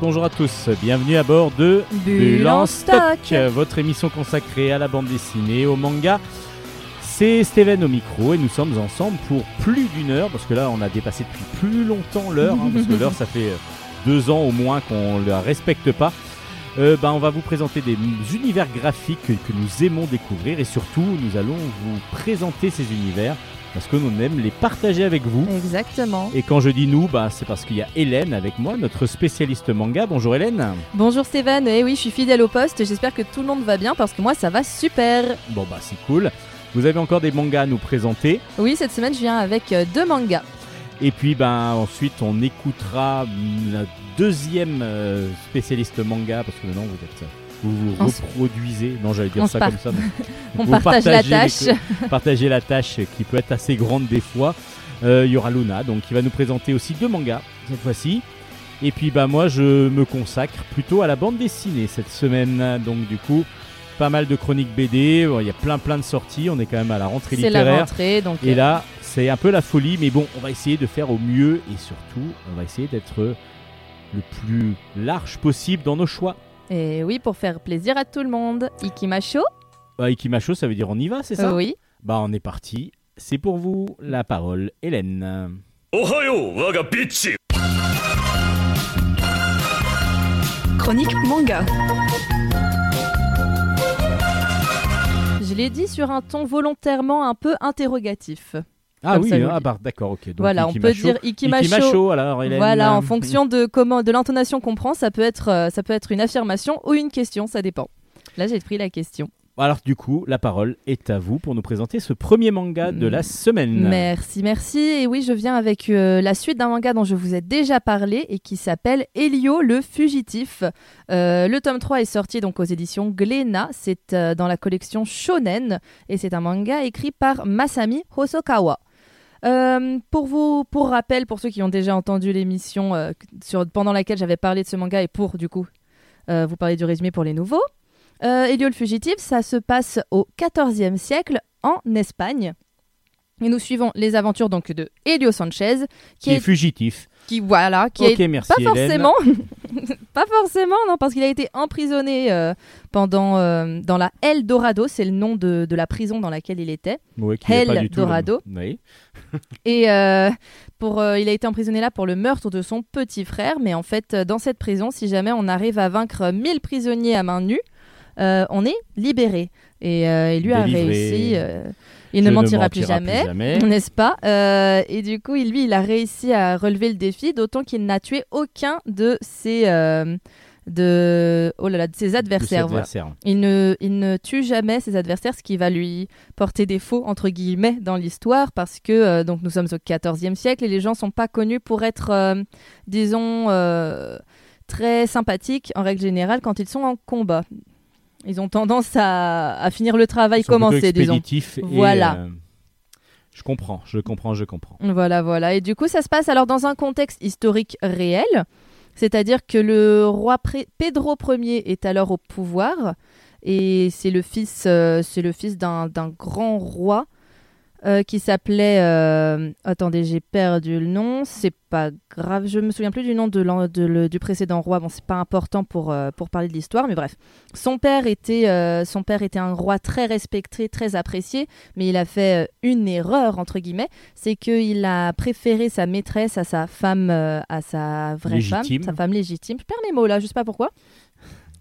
Bonjour à tous. Bienvenue à bord de Bulle en stock. votre émission consacrée à la bande dessinée, au manga. C'est Steven au micro et nous sommes ensemble pour plus d'une heure parce que là on a dépassé depuis plus longtemps l'heure hein, parce que l'heure ça fait deux ans au moins qu'on ne la respecte pas. Euh, ben, on va vous présenter des univers graphiques que, que nous aimons découvrir et surtout nous allons vous présenter ces univers parce que nous aime les partager avec vous. Exactement. Et quand je dis nous, bah, c'est parce qu'il y a Hélène avec moi, notre spécialiste manga. Bonjour Hélène. Bonjour Stéphane, et oui, je suis fidèle au poste. J'espère que tout le monde va bien parce que moi, ça va super. Bon, bah, c'est cool. Vous avez encore des mangas à nous présenter Oui, cette semaine, je viens avec euh, deux mangas. Et puis, ben, ensuite, on écoutera la deuxième euh, spécialiste manga parce que maintenant, vous êtes vous vous reproduisez. Non, j'allais dire ça comme ça. on partage la tâche. partager la tâche qui peut être assez grande des fois. Euh, il y aura Luna, donc qui va nous présenter aussi deux mangas cette fois-ci. Et puis bah moi je me consacre plutôt à la bande dessinée cette semaine. Donc du coup pas mal de chroniques BD. Il y a plein plein de sorties. On est quand même à la rentrée littéraire. C'est la rentrée donc. Et euh, là c'est un peu la folie, mais bon on va essayer de faire au mieux et surtout on va essayer d'être le plus large possible dans nos choix. Et oui, pour faire plaisir à tout le monde. Ikimasho bah, Ikimasho, ça veut dire on y va, c'est ça? Oui. Bah, on est parti. C'est pour vous la parole, Hélène. Ohayo, waga Chronique manga. Je l'ai dit sur un ton volontairement un peu interrogatif. Ah oui, ah bah, d'accord, ok. voilà, on peut dire ikimasho. alors, Voilà, en fonction de comment, de l'intonation qu'on prend, ça peut être, euh, ça peut être une affirmation ou une question, ça dépend. Là, j'ai pris la question. Alors du coup, la parole est à vous pour nous présenter ce premier manga de la mm. semaine. Merci, merci. Et oui, je viens avec euh, la suite d'un manga dont je vous ai déjà parlé et qui s'appelle Elio le fugitif. Euh, le tome 3 est sorti donc aux éditions Glénat. C'est dans la collection Shonen et c'est un manga écrit par Masami Hosokawa. Euh, pour vous, pour rappel, pour ceux qui ont déjà entendu l'émission euh, pendant laquelle j'avais parlé de ce manga et pour du coup euh, vous parler du résumé pour les nouveaux, Elio le fugitif, ça se passe au XIVe siècle en Espagne. Et nous suivons les aventures donc de Elio Sanchez, qui, est, fugitif. Qui voilà, qui est pas forcément, pas forcément, non, parce qu'il a été emprisonné euh, pendant euh, dans la El Dorado, c'est le nom de, de, la prison dans laquelle il était. Oui, El Dorado. Oui. Et euh, pour, il a été emprisonné là pour le meurtre de son petit frère, mais en fait, dans cette prison, si jamais on arrive à vaincre 1000 prisonniers à main nue, on est libéré. Et lui a réussi. Il ne mentira, plus jamais, n'est-ce pas euh, Et du coup, lui, il a réussi à relever le défi, d'autant qu'il n'a tué aucun de ses, euh, de, oh là là, de ses adversaires. Il, ne, il ne tue jamais ses adversaires, ce qui va lui porter défaut, entre guillemets, dans l'histoire, parce que euh, donc nous sommes au XIVe siècle et les gens sont pas connus pour être, disons, très sympathiques, en règle générale, quand ils sont en combat. Ils ont tendance à, finir le travail commencé, disons. voilà. Euh, je comprends, je comprends, je comprends. Voilà, voilà. Et du coup, ça se passe alors dans un contexte historique réel, c'est-à-dire que le roi Pedro Ier est alors au pouvoir et c'est le fils, euh, c'est le fils d'un grand roi euh, qui s'appelait. Euh, attendez, j'ai perdu le nom. C'est pas grave. Je me souviens plus du nom de, du précédent roi. Bon, c'est pas important pour, euh, pour parler de l'histoire, mais bref. Son père, était, son père était un roi très respecté, très apprécié, mais il a fait une erreur, entre guillemets. C'est qu'il a préféré sa maîtresse à sa femme, à sa vraie femme, sa femme légitime. Je perds mes mots là, je sais pas pourquoi.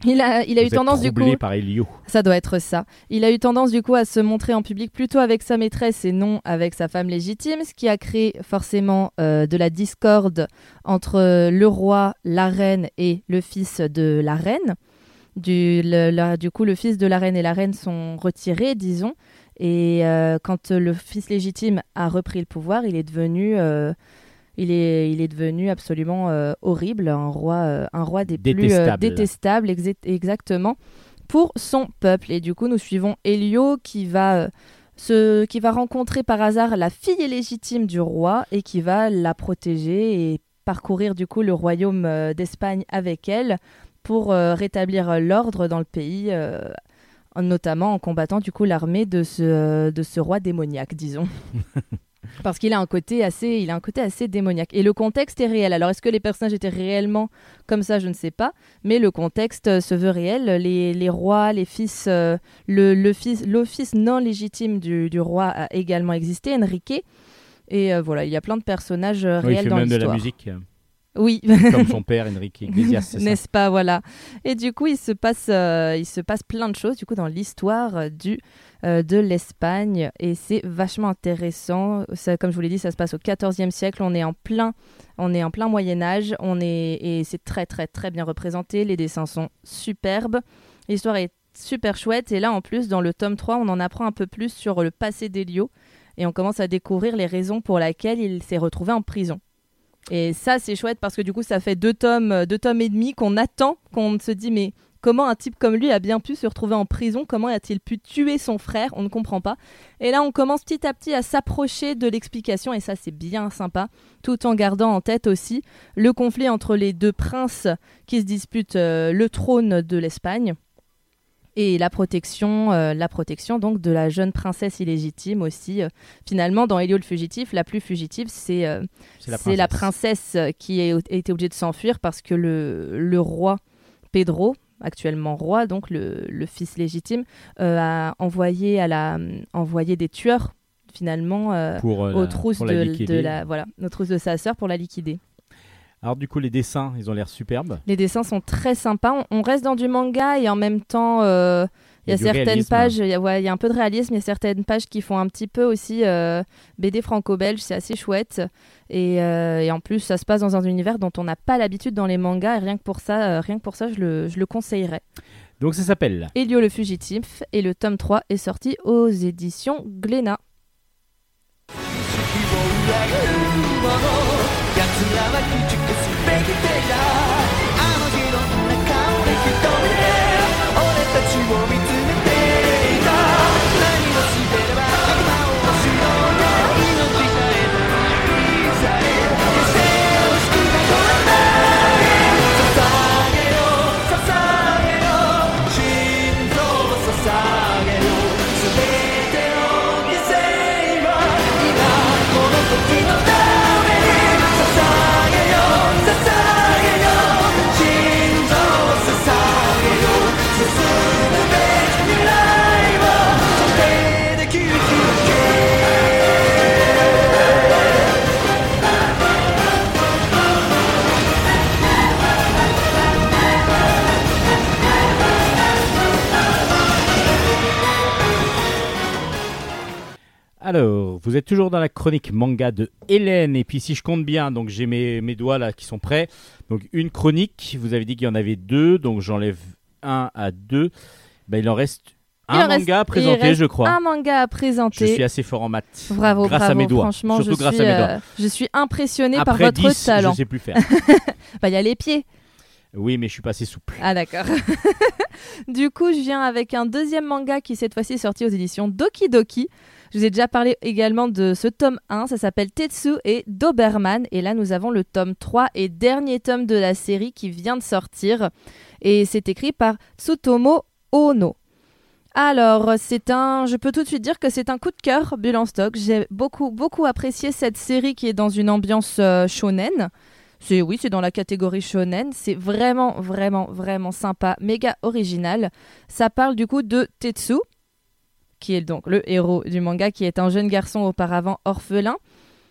Il a, il a eu tendance du coup. par Elio. Ça doit être ça. Il a eu tendance du coup à se montrer en public plutôt avec sa maîtresse et non avec sa femme légitime, ce qui a créé forcément euh, de la discorde entre le roi, la reine et le fils de la reine. Du, du coup, le fils de la reine et la reine sont retirés, disons. Et euh, quand le fils légitime a repris le pouvoir, il est devenu euh, il est, il est devenu absolument euh, horrible, un roi, euh, un roi des plus euh, détestables, exactement, pour son peuple. Et du coup, nous suivons Elio qui va, se, qui va rencontrer par hasard la fille légitime du roi et qui va la protéger et parcourir du coup le royaume d'Espagne avec elle pour rétablir l'ordre dans le pays notamment en combattant du coup l'armée de ce, de ce roi démoniaque, disons. Parce qu'il a un côté assez, il a un côté assez démoniaque. Et le contexte est réel. Alors est-ce que les personnages étaient réellement comme ça? Je ne sais pas. Mais le contexte euh, se veut réel. Les, les rois, les fils, euh, le, le fils, l'office non légitime du, du roi a également existé, Enrique. Et euh, voilà, il y a plein de personnages Oui, il réels fait dans même de la l'histoire. musique, Oui. comme son père, Enrique Iglesias, N'est-ce pas? Voilà. Et du coup, il se passe, euh, il se passe plein de choses du coup dans l'histoire euh, du euh, de l'Espagne et c'est vachement intéressant. Ça, comme je vous l'ai dit, ça se passe au XIVe siècle. On est en plein, on est en plein Moyen Âge. On est et c'est très très très bien représenté. Les dessins sont superbes. L'histoire est super chouette et là en plus dans le tome 3 on en apprend un peu plus sur le passé d'Elio et on commence à découvrir les raisons pour lesquelles il s'est retrouvé en prison. Et ça, c'est chouette parce que du coup, ça fait deux tomes, euh, deux tomes et demi qu'on attend, qu'on se dit mais comment un type comme lui a bien pu se retrouver en prison? Comment a-t-il pu tuer son frère? On ne comprend pas. Et là, on commence petit à petit à s'approcher de l'explication et ça, c'est bien sympa, tout en gardant en tête aussi le conflit entre les deux princes qui se disputent euh, le trône de l'Espagne et la protection, euh, la protection donc de la jeune princesse illégitime aussi. Euh, finalement, dans Elio le fugitif, la plus fugitive, c'est euh, la princesse. qui a été obligée de s'enfuir parce que le, le roi Pedro, actuellement roi, donc le, le fils légitime, a envoyé, à la, envoyé des tueurs finalement pour, aux trousses de, la de la voilà, aux trousses de sa sœur pour la liquider. Alors du coup, les dessins, ils ont l'air superbes. Les dessins sont très sympas. On, on reste dans du manga et en même temps, euh, il y a, du certaines réalisme. pages, il y, a, ouais, il y a un peu de réalisme, il y a certaines pages qui font un petit peu aussi euh, BD franco-belge, c'est assez chouette. Et, euh, et en plus, ça se passe dans un univers dont on n'a pas l'habitude dans les mangas. Et rien que pour ça, euh, rien que pour ça, je le, je le conseillerais. Donc ça s'appelle Elio le fugitif et le tome 3 est sorti aux éditions Glénat. 奴らは駆逐すべ きてた。あの日の中で一人。Alors, vous êtes toujours dans la chronique manga de Hélène. Et puis, si je compte bien, donc j'ai mes, mes doigts là qui sont prêts. Donc, une chronique. Vous avez dit qu'il y en avait deux. Donc, j'enlève un à deux. Ben, il en reste Il un en reste- manga à présenter, je crois. Un manga à Je présenter. suis assez fort en maths. Bravo, grâce bravo. à mes doigts. Franchement, Surtout je grâce suis, à mes doigts. euh, je suis impressionnée par votre 10, talent. je sais plus faire. Bah, il y a les pieds. oui, mais je suis pas assez souple. Ah d'accord. du coup, je viens avec un deuxième manga qui cette fois-ci est sorti aux éditions Doki Doki. Je vous ai déjà parlé également de ce tome 1, ça s'appelle Tetsu et Doberman. Et là, nous avons le tome 3 et dernier tome de la série qui vient de sortir. Et c'est écrit par Tsutomo Ono. Alors, c'est un. Je peux tout de suite dire que c'est un coup de cœur, Bulle en stock. J'ai beaucoup, beaucoup apprécié cette série qui est dans une ambiance euh, shonen. C'est oui, c'est dans la catégorie shonen. C'est vraiment, vraiment, vraiment sympa, méga original. Ça parle du coup de Tetsu, qui est donc le héros du manga, qui est un jeune garçon auparavant orphelin,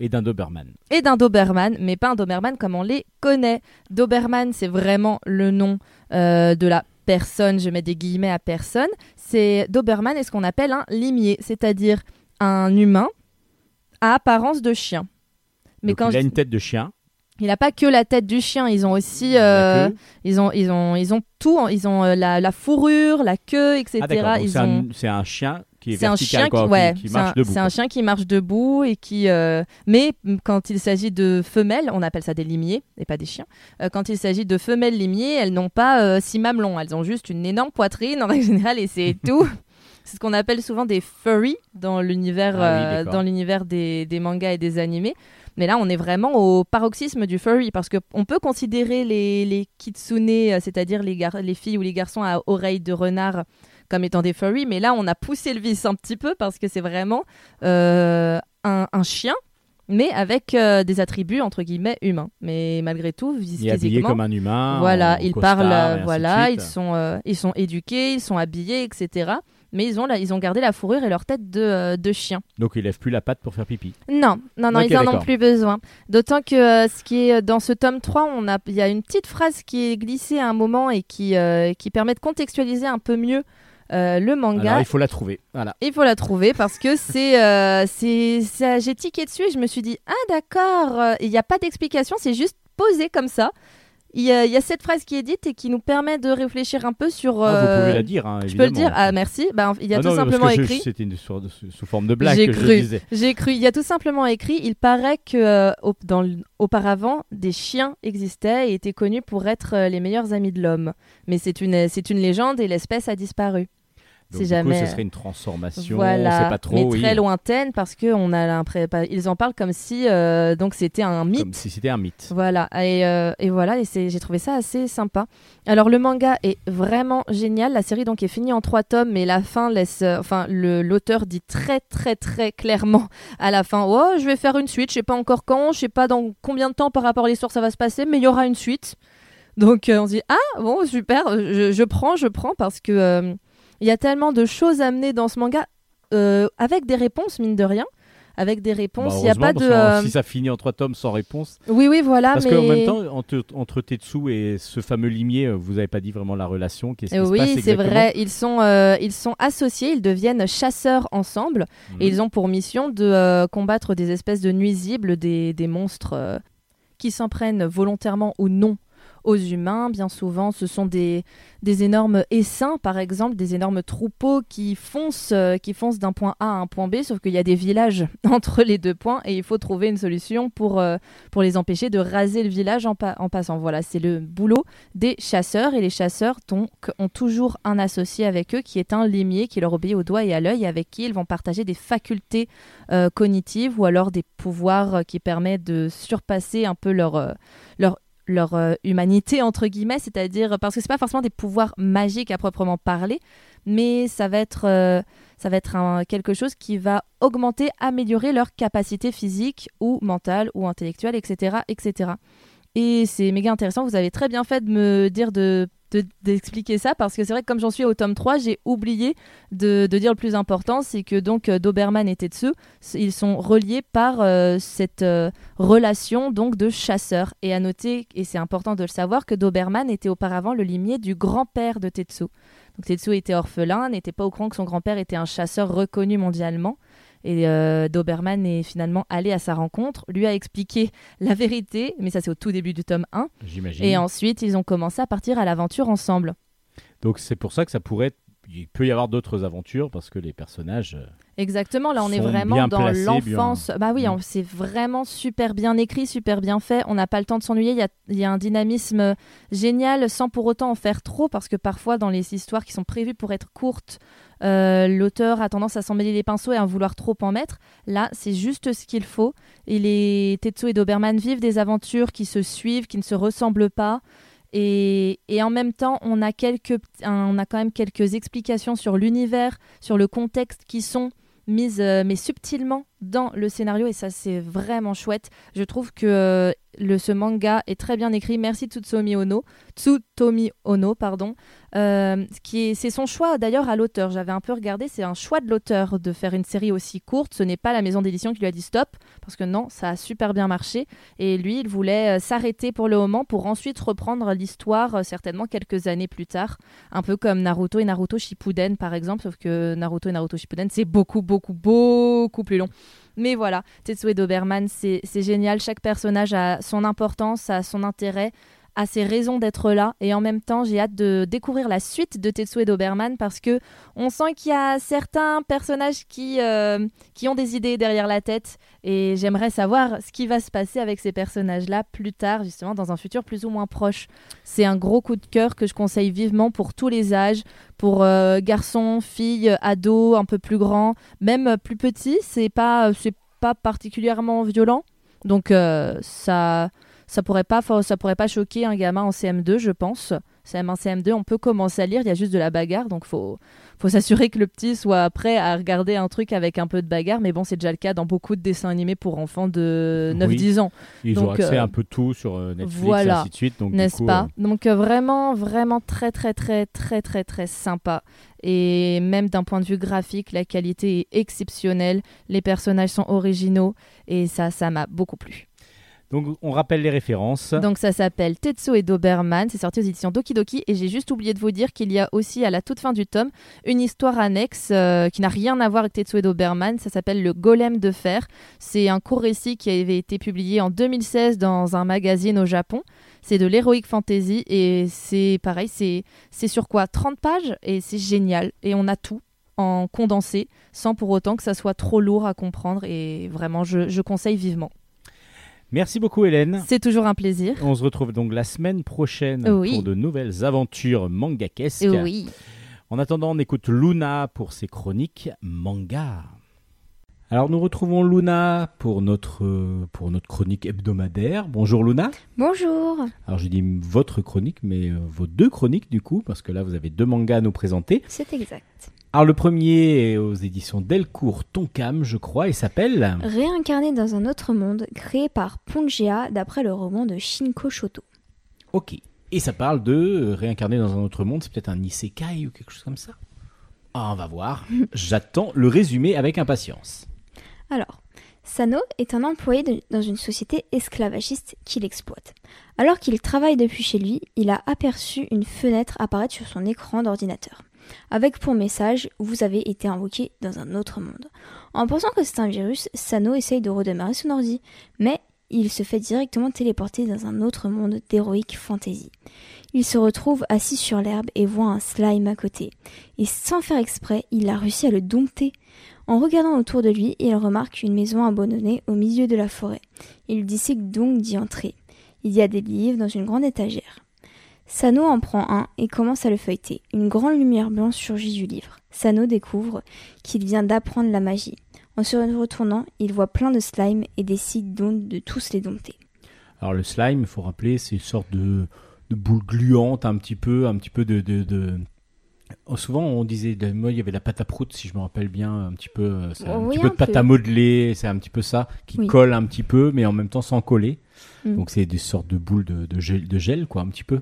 Et d'un Doberman. et d'un Doberman, mais pas un Doberman comme on les connaît. Doberman, c'est vraiment le nom euh, de la personne. Je mets des guillemets à personne. C'est Doberman est ce qu'on appelle un limier, c'est-à-dire un humain à apparence de chien. Mais Donc, quand il a une tête de chien. il n'a pas que la tête du chien, ils ont aussi, euh, ils ont, ils ont, ils ont tout. Ils ont euh, la, la fourrure, la queue, etc. Ah, C'est ont- un, c'est un chien qui est c'est un chien quoi, qui, ouais, marche un- debout. C'est un quoi. chien qui marche debout et qui, euh, mais quand il s'agit de femelles, on appelle ça des limiers et pas des chiens. Euh, quand il s'agit de femelles limiers, elles n'ont pas euh, six mamelons, elles ont juste une énorme poitrine en règle générale et c'est tout. C'est ce qu'on appelle souvent des furry dans l'univers, Ah oui, d'accord. dans l'univers des, des mangas et des animés. Mais là, on est vraiment au paroxysme du furry parce qu'on peut considérer les, les kitsune, c'est-à-dire les filles ou les garçons à oreilles de renard, comme étant des furry. Mais là, on a poussé le vice un petit peu parce que c'est vraiment euh, un, un chien mais avec euh, des attributs entre guillemets humains. Mais malgré tout, Il est habillé comme un humain. voilà, ils costard, parlent, euh, voilà, ils sont, ils sont éduqués, ils sont habillés, etc. Mais ils ont, la- ils ont gardé la fourrure et leur tête de, euh, de chien. Donc il lève plus la patte pour faire pipi. Non, non, non, ils en ont plus besoin. D'autant que euh, ce qui est dans ce tome 3, on a, il y a une petite phrase qui est glissée à un moment et qui, euh, qui permet de contextualiser un peu mieux euh, le manga. Alors il faut la trouver. Voilà. Il faut la trouver parce que c'est, euh, c'est, ça- j'ai tiqué dessus et je me suis dit ah d'accord, euh, il n'y a pas d'explication, c'est juste posé comme ça. Il y, a, il y a cette phrase qui est dite et qui nous permet de réfléchir un peu sur. Ah, vous euh, pouvez la dire. hein, Je peux le dire. Ah merci. Bah, il y a Ah tout non, simplement je- écrit. C'était une sous, sous forme de blague J'ai que je cru. disais. J'ai cru. Il y a tout simplement écrit. Il paraît que euh, dans auparavant, des chiens existaient et étaient connus pour être euh, les meilleurs amis de l'homme. Mais c'est une, c'est une légende et l'espèce a disparu. Donc, Si du jamais. coup, ce serait une transformation. Voilà, on sait pas trop. mais oui. très lointaine parce que on a l'impression, ils en parlent comme si euh, donc c'était un mythe. Comme si c'était un mythe. Voilà, et, euh, et voilà, et j'ai trouvé ça assez sympa. Alors le manga est vraiment génial. La série donc est finie en trois tomes, mais la fin laisse, euh, enfin l'auteur dit très très très clairement à la fin, oh je vais faire une suite, je sais pas encore quand, je sais pas dans combien de temps par rapport à l'histoire ça va se passer, mais il y aura une suite. Donc on se dit ah bon super, je, je prends, je prends parce que il y a tellement de choses amenées dans ce manga euh, avec des réponses mine de rien. Avec des réponses, Bah, il n'y a pas de. que Si ça finit en trois tomes sans réponse. Oui, oui, voilà. Parce mais... qu'en même temps, entre, entre Tetsu et ce fameux limier, euh, vous avez pas dit vraiment la relation. Qu'est-ce qui Euh, se oui, passe c'est vrai. Ils sont, euh, ils sont associés, ils deviennent chasseurs ensemble Mhm. et ils ont pour mission de euh, combattre des espèces de nuisibles, des, des monstres qui s'en prennent volontairement ou non aux humains. Bien souvent, ce sont des, des énormes essaims, par exemple, des énormes troupeaux qui foncent, euh, qui foncent d'un point A à un point B, sauf qu'il y a des villages entre les deux points et il faut trouver une solution pour, euh, pour les empêcher de raser le village en, pa- en passant. Voilà, c'est le boulot des chasseurs et les chasseurs ont toujours un associé avec eux qui est un limier qui leur obéit au doigt et à l'œil avec qui ils vont partager des facultés euh, cognitives ou alors des pouvoirs qui permettent de surpasser un peu leur, leur leur euh, humanité entre guillemets, c'est-à-dire parce que c'est pas forcément des pouvoirs magiques à proprement parler, mais ça va être euh, quelque chose qui va augmenter, améliorer leur capacité physique ou mentale ou intellectuelle, etc. Et c'est méga intéressant. Vous avez très bien fait de me dire de de- d'expliquer ça parce que c'est vrai que comme j'en suis au tome 3 j'ai oublié de, de dire le plus important c'est que donc euh, Doberman et Tetsu ils sont reliés par euh, cette euh, relation donc de chasseur et à noter et c'est important de le savoir que Doberman était auparavant le limier du grand-père de Tetsu. Donc Tetsu était orphelin n'était pas au courant que son grand-père était un chasseur reconnu mondialement et euh, Doberman est finalement allé à sa rencontre lui a expliqué la vérité mais ça c'est au tout début du tome 1 J'imagine. et ensuite, ils ont commencé à partir à l'aventure ensemble. Donc c'est pour ça que ça pourrait. être- Il peut y avoir d'autres aventures parce que les personnages. euh, Exactement, là on est vraiment dans l'enfance. Bah oui, on- c'est vraiment super bien écrit, super bien fait. On n'a pas le temps de s'ennuyer. Il y a, il y a un dynamisme génial sans pour autant en faire trop parce que parfois dans les histoires qui sont prévues pour être courtes, euh, l'auteur a tendance à s'en mêler les pinceaux et à vouloir trop en mettre. Là, c'est juste ce qu'il faut. Et les Tetsu et Doberman vivent des aventures qui se suivent, qui ne se ressemblent pas. Et, en même temps, on a, on a quand même quelques explications sur l'univers, sur le contexte qui sont mises, euh, mais subtilement, dans le scénario. Et ça, c'est vraiment chouette. Je trouve que euh, le, ce manga est très bien écrit. Merci Tsutomi Ono. Tsutomi Ono, pardon. Euh, c'est son choix d'ailleurs à l'auteur. J'avais un peu regardé, c'est un choix de l'auteur de faire une série aussi courte. Ce n'est pas la maison d'édition qui lui a dit stop, parce que non, ça a super bien marché. Et lui, il voulait euh, s'arrêter pour le moment pour ensuite reprendre l'histoire euh, certainement quelques années plus tard. Un peu comme Naruto et Naruto Shippuden par exemple, sauf que Naruto et Naruto Shippuden, c'est beaucoup, beaucoup, beaucoup plus long. Mais voilà, Tetsuo Doberman, c'est génial. Chaque personnage a son importance, a son intérêt, a ses raisons d'être là. Et en même temps, j'ai hâte de découvrir la suite de Tetsuo Doberman parce que on sent qu'il y a certains personnages qui, euh, qui ont des idées derrière la tête. Et j'aimerais savoir ce qui va se passer avec ces personnages-là plus tard, justement, dans un futur plus ou moins proche. C'est un gros coup de cœur que je conseille vivement pour tous les âges, pour euh, garçons, filles, ados, un peu plus grands, même plus petits. C'est pas, pas particulièrement violent. Donc euh, ça, ça pourrait pas, ça pourrait pas choquer un gamin en CM2, je pense. CM1, CM2, on peut commencer à lire. Il y a juste de la bagarre, donc faut, faut s'assurer que le petit soit prêt à regarder un truc avec un peu de bagarre. Mais bon, c'est déjà le cas dans beaucoup de dessins animés pour enfants de 9-10 ans. Ils ont Donc, accès euh, un peu tout sur euh, Netflix et voilà. ainsi de suite. donc n'est-ce pas euh, Donc euh, vraiment, vraiment très, très, très, très, très, très sympa. Et même d'un point de vue graphique, la qualité est exceptionnelle. Les personnages sont originaux et ça, ça m'a beaucoup plu. Donc on rappelle les références. Donc ça s'appelle Tetsuo et Doberman, c'est sorti aux éditions Doki Doki et j'ai juste oublié de vous dire qu'il y a aussi à la toute fin du tome une histoire annexe euh, qui n'a rien à voir avec Tetsuo et Doberman, ça s'appelle Le Golem de fer. C'est un court récit qui avait été publié en 2016 dans un magazine au Japon. C'est de l'heroic fantasy et c'est pareil, c'est sur quoi 30 pages? Et c'est génial et on a tout en condensé sans pour autant que ça soit trop lourd à comprendre et vraiment je conseille vivement. Merci beaucoup Hélène. C'est toujours un plaisir. On se retrouve donc la semaine prochaine Oui. pour de nouvelles aventures mangakesques. Oui. En attendant, on écoute Luna pour ses chroniques manga. Alors nous retrouvons Luna pour notre, pour notre chronique hebdomadaire. Bonjour Luna. Bonjour. Alors je dis votre chronique, mais euh, vos deux chroniques du coup, parce que là vous avez deux mangas à nous présenter. C'est exact. Alors le premier est aux éditions Delcourt Tonkam, je crois, et s'appelle... Réincarné dans un autre monde, créé par Pongea d'après le roman de Shinko Shoto. Ok. Et ça parle de réincarner dans un autre monde, c'est peut-être un isekai ou quelque chose comme ça Ah, On va voir. J'attends le résumé avec impatience. Alors, Sano est un employé de- dans une société esclavagiste qui l'exploite. Alors qu'il travaille depuis chez lui, il a aperçu une fenêtre apparaître sur son écran d'ordinateur. Avec pour message Vous avez été invoqué dans un autre monde. En pensant que c'est un virus, Sano essaye de redémarrer son ordi, mais il se fait directement téléporter dans un autre monde d'héroïque fantasy. Il se retrouve assis sur l'herbe et voit un slime à côté. Et sans faire exprès, il a réussi à le dompter. En regardant autour de lui, il remarque une maison abandonnée au milieu de la forêt. Il décide donc d'y entrer. Il y a des livres dans une grande étagère. Sano en prend un et commence à le feuilleter. Une grande lumière blanche surgit du livre. Sano découvre qu'il vient d'apprendre la magie. En se retournant, il voit plein de slime et décide donc de tous les dompter. Alors le slime, il faut rappeler, c'est une sorte de, de boule gluante, un petit peu, un petit peu de... de, de- Oh, Souvent on disait, de- moi il y avait la pâte à prout, si je me rappelle bien, un petit peu, euh, c'est un Oui, petit peu un de pâte peu. à modeler, c'est un petit peu ça, qui Oui. colle un petit peu, mais en même temps sans coller. Mm. Donc c'est des sortes de boules de, de gel, de gel, quoi, un petit peu.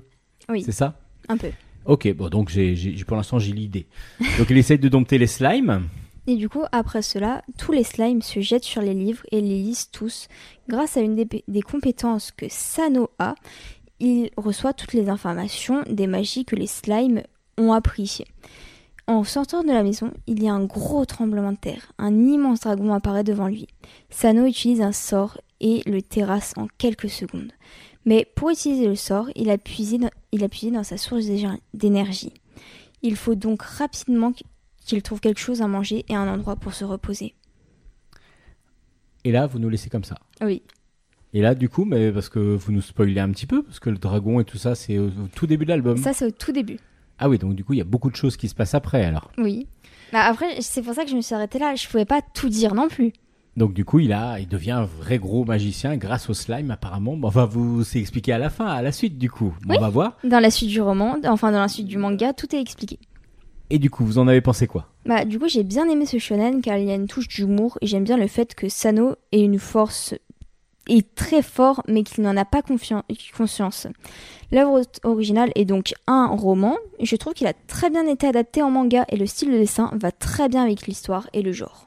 Oui. C'est ça Un peu. Ok, bon donc j'ai, j'ai- pour l'instant j'ai l'idée. Donc il essaye de dompter les slimes. Et du coup, après cela, tous les slimes se jettent sur les livres et les lisent tous. Grâce à une des, des compétences que Sano a, il reçoit toutes les informations des magies que les slimes ont appris. En sortant de la maison, il y a un gros tremblement de terre. Un immense dragon apparaît devant lui. Sano utilise un sort et le terrasse en quelques secondes. Mais pour utiliser le sort, il a puisé dans, il a puisé dans sa source d'énergie. Il faut donc rapidement qu'il trouve quelque chose à manger et un endroit pour se reposer. Et là, vous nous laissez comme ça. Oui. Et là, du coup, mais parce que vous nous spoilez un petit peu, parce que le dragon et tout ça, c'est au, au tout début de l'album. Ça, c'est au tout début. Ah oui, donc du coup, il y a beaucoup de choses qui se passent après, alors. Oui. Bah après, c'est pour ça que je me suis arrêtée là. Je pouvais pas tout dire non plus. Donc du coup, il a, il devient un vrai gros magicien grâce au slime, apparemment. Bon, on va vous expliquer à la fin, à la suite, du coup. Oui. On va voir. Dans la suite du roman, enfin dans la suite du manga, tout est expliqué. Et du coup, vous en avez pensé quoi? Bah du coup, j'ai bien aimé ce shonen car il y a une touche d'humour et j'aime bien le fait que Sano ait une force est très fort mais qu'il n'en a pas conscience. L'œuvre originale est donc un roman. Je trouve qu'il a très bien été adapté en manga et le style de dessin va très bien avec l'histoire et le genre.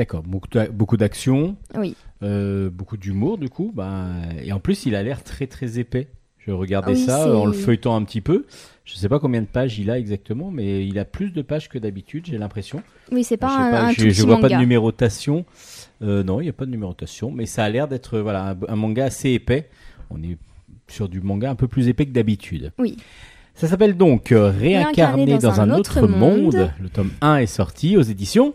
D'accord, beaucoup d'a- beaucoup d'action, Oui. euh, beaucoup d'humour, du coup. Bah, et en plus, il a l'air très très épais. Je regardais Oui, ça c'est- en le feuilletant un petit peu. Je sais pas combien de pages il a exactement, mais il a plus de pages que d'habitude, j'ai l'impression. Oui, c'est pas je un, pas, un je, tout je petit vois manga. pas de numérotation. Euh, non, il n'y a pas de numérotation, mais ça a l'air d'être voilà, un, un manga assez épais. On est sur du manga un peu plus épais que d'habitude. Oui. Ça s'appelle donc euh, Réincarné dans, un, autre, monde. monde. Le tome 1 est sorti aux éditions.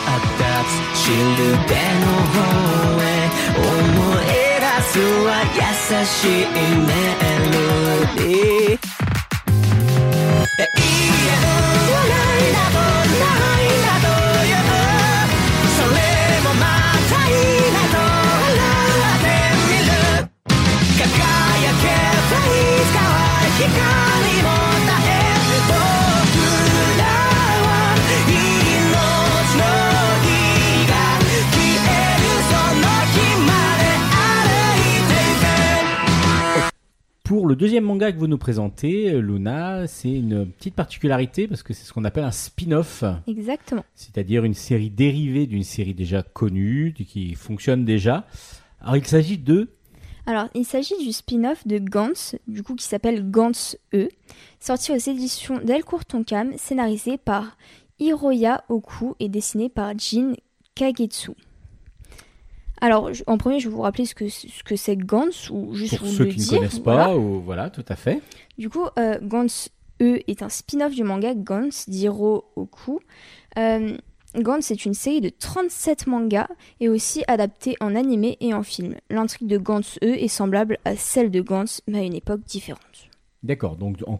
立つしるべの方へ。思い出すは優しいメロディー。Pour le deuxième manga que vous nous présentez, euh, Luna, c'est une petite particularité parce que c'est ce qu'on appelle un spin-off, Exactement. c'est-à-dire une série dérivée d'une série déjà connue, qui fonctionne déjà. Alors il s'agit de... Alors, il s'agit du spin-off de Gantz, du coup qui s'appelle Gantz E, sorti aux éditions Delcourt Tonkam, scénarisé par Hiroya Oku et dessiné par Jin Kagetsu. Alors, en premier, je vais vous rappeler ce que ce que c'est Gantz, ou juste Pour vous ceux le qui ne dire. connaissent pas, voilà. ou- voilà, tout à fait. Du coup, euh, Gantz E est un spin-off du manga Gantz d'Hiro Oku. Euh, Gantz est une série de 37 mangas et aussi adaptée en animé et en film. L'intrigue de Gantz E est semblable à celle de Gantz, mais à une époque différente. D'accord, donc en,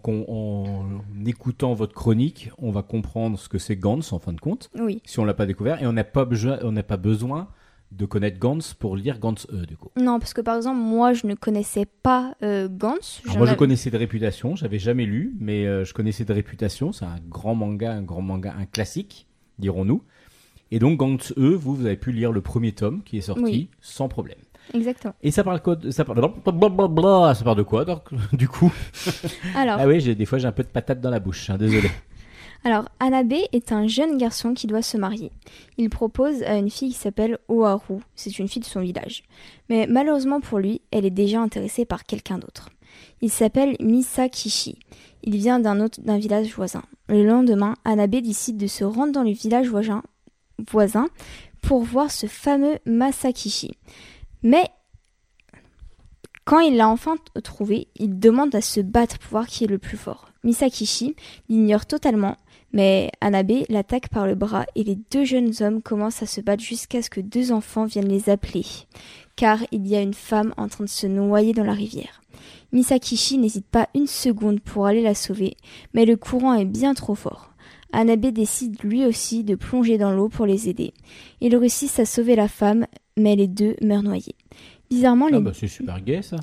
écoutant votre chronique, on va comprendre ce que c'est Gantz en fin de compte, Oui. si on l'a pas découvert, et on n'a pas, besoin- on n'a pas besoin de connaître Gantz pour lire Gantz E du coup. Non, parce que par exemple, moi, je ne connaissais pas euh, Gantz. Alors moi je connaissais de réputation, j'avais jamais lu, mais euh, je connaissais de réputation, c'est un grand manga, un grand manga, un classique, dirons-nous. Et donc Gantz E, vous, vous avez pu lire le premier tome qui est sorti Oui. sans problème. Exactement. Et ça parle quoi de- ça parle, ça parle de quoi donc, du coup? Alors, Ah oui, des fois j'ai un peu de patate dans la bouche, hein, désolé. Alors, Anabe est un jeune garçon qui doit se marier. Il propose à une fille qui s'appelle Oharu, c'est une fille de son village. Mais malheureusement pour lui, elle est déjà intéressée par quelqu'un d'autre. Il s'appelle Misakishi. Il vient d'un d'un village voisin. Le lendemain, Anabe décide de se rendre dans le village voisin, voisin pour voir ce fameux Masakishi. Mais quand il l'a enfin trouvé, il demande à se battre pour voir qui est le plus fort. Misakishi l'ignore totalement, mais Anabe l'attaque par le bras et les deux jeunes hommes commencent à se battre jusqu'à ce que deux enfants viennent les appeler, car il y a une femme en train de se noyer dans la rivière. Misakishi n'hésite pas une seconde pour aller la sauver, mais le courant est bien trop fort. Anabe décide lui aussi de plonger dans l'eau pour les aider. Ils réussissent à sauver la femme, mais les deux meurent noyés. Bizarrement, les... Ah bah c'est super gay ça.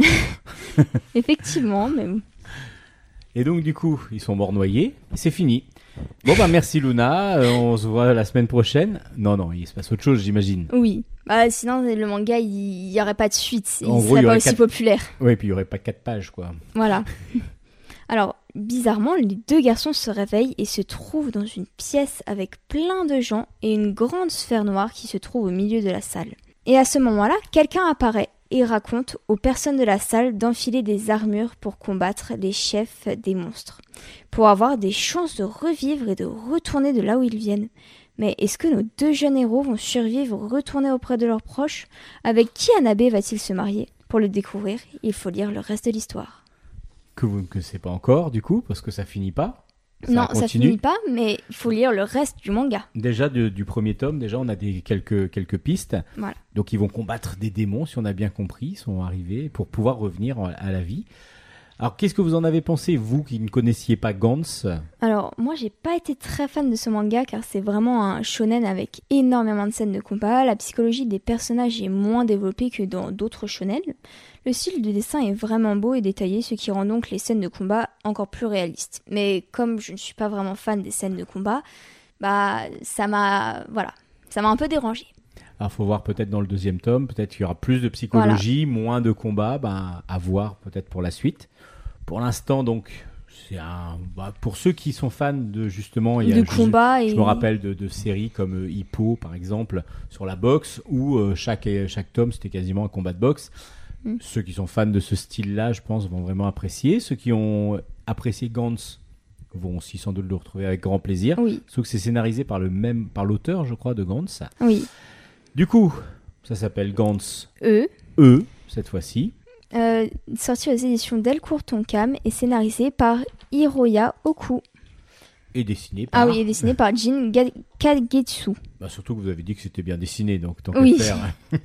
effectivement, mais Et donc du coup, ils sont morts noyés, c'est fini. Bon bah merci Luna, euh, on se voit la semaine prochaine. Non non, il se passe autre chose j'imagine. oui. Bah, sinon, le manga, il n'y aurait pas de suite. Il En serait gros, il y pas aurait aussi quatre- populaire. Oui, puis il y aurait pas quatre pages quoi. Voilà. Alors, bizarrement, les deux garçons se réveillent et se trouvent dans une pièce avec plein de gens et une grande sphère noire qui se trouve au milieu de la salle. Et à ce moment-là, quelqu'un apparaît et raconte aux personnes de la salle d'enfiler des armures pour combattre les chefs des monstres, pour avoir des chances de revivre et de retourner de là où ils viennent. Mais est-ce que nos deux jeunes héros vont survivre, retourner auprès de leurs proches? Avec qui Anabe va-t-il se marier? Pour le découvrir, il faut lire le reste de l'histoire. Que vous ne connaissez pas encore du coup, parce que ça finit pas. Ça non, ça finit pas, mais il faut lire le reste du manga. Déjà de- du premier tome, déjà on a des quelques quelques pistes. Voilà. Donc ils vont combattre des démons, si on a bien compris, ils sont arrivés pour pouvoir revenir en- à la vie. Alors qu'est-ce que vous en avez pensé, vous qui ne connaissiez pas Gantz Alors, moi, j'ai pas été très fan de ce manga car c'est vraiment un shonen avec énormément de scènes de combat. La psychologie des personnages est moins développée que dans d'autres shonen. Le style de dessin est vraiment beau et détaillé, ce qui rend donc les scènes de combat encore plus réalistes. Mais comme je ne suis pas vraiment fan des scènes de combat, bah, ça m'a, voilà, ça m'a un peu dérangé. Alors faut voir peut-être dans le deuxième tome, peut-être qu'il y aura plus de psychologie, moins de combats, ben, à voir peut-être pour la suite. Pour l'instant donc, c'est un, bah, pour ceux qui sont fans de justement, il y a de combat et Je me rappelle de, de séries comme euh, Hippo, par exemple, sur la boxe, où euh, chaque, chaque tome, c'était quasiment un combat de boxe. Mm. Ceux qui sont fans de ce style-là, je pense, vont vraiment apprécier. Ceux qui ont apprécié Gantz vont aussi sans doute le retrouver avec grand plaisir. oui, Sauf que c'est scénarisé par le même, par l'auteur, je crois, de Gantz. oui, Du coup, ça s'appelle Gantz eux. E, cette fois-ci. Euh, sorti aux éditions Delcourt Tonkam et scénarisé par Hiroya Oku. Et dessiné par. Ah oui, et dessiné par Jin Kagetsu. Bah, surtout que vous avez dit que c'était bien dessiné, donc tant Oui. faire.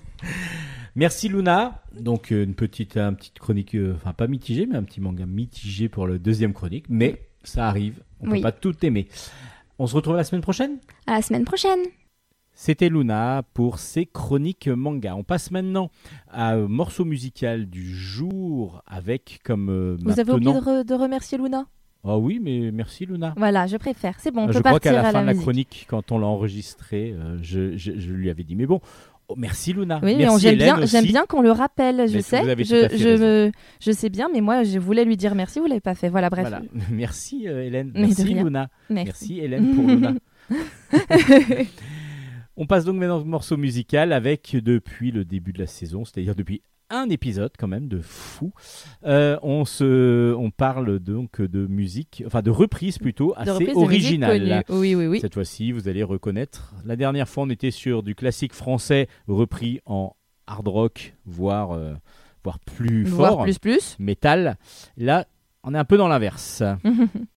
Merci Luna. Donc euh, une petite, un petite chronique, euh, enfin pas mitigée, mais un petit manga mitigé pour le deuxième chronique. Mais ça arrive. On Oui. peut pas tout aimer. On se retrouve la semaine prochaine? À la semaine prochaine. C'était Luna pour ses chroniques manga. On passe maintenant à euh, morceau musical du jour avec comme euh, Vous avez oublié de, maintenant- re- de remercier Luna? Ah oui, mais merci Luna. Voilà, je préfère. C'est bon, on peut je crois qu'à la fin de la musique. chronique, quand on l'a enregistré, euh, je, je- je lui avais dit. Mais bon, oh, merci Luna. Oui, j'aime bien, j'aime bien qu'on le rappelle, je sais. vous avez tout je, je, raison. me- je sais bien, mais moi, je voulais lui dire merci, vous l'avez pas fait. Voilà, bref. Voilà. Merci euh, Hélène. Merci. Luna. Merci. Merci Hélène pour Luna. On passe donc maintenant au morceau musical avec depuis le début de la saison, c'est-à-dire depuis un épisode quand même de fou. euh, on se, on parle donc de musique, enfin de reprise plutôt assez originale. Oui, oui, oui. Cette fois-ci, vous allez reconnaître. La dernière fois, on était sur du classique français repris en hard rock, voire, euh, voire plus Voire fort, plus plus. métal. Là, on est un peu dans l'inverse.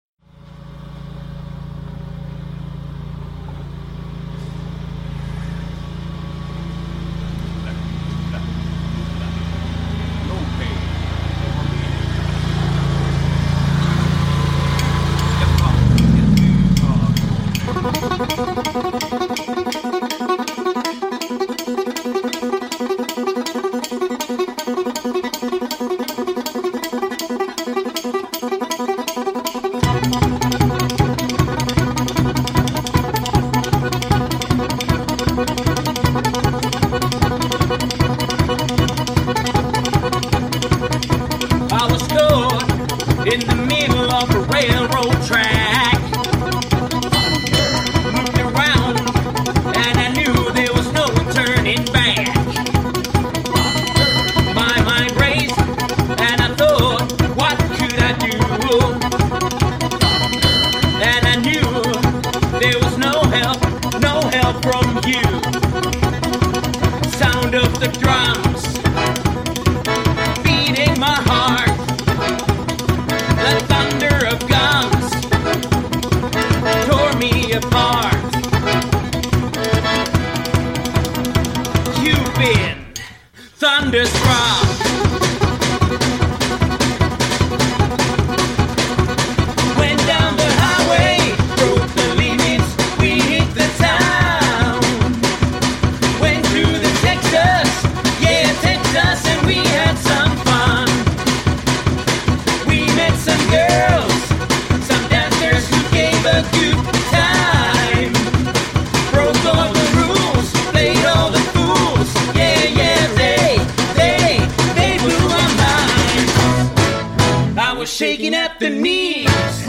the knees.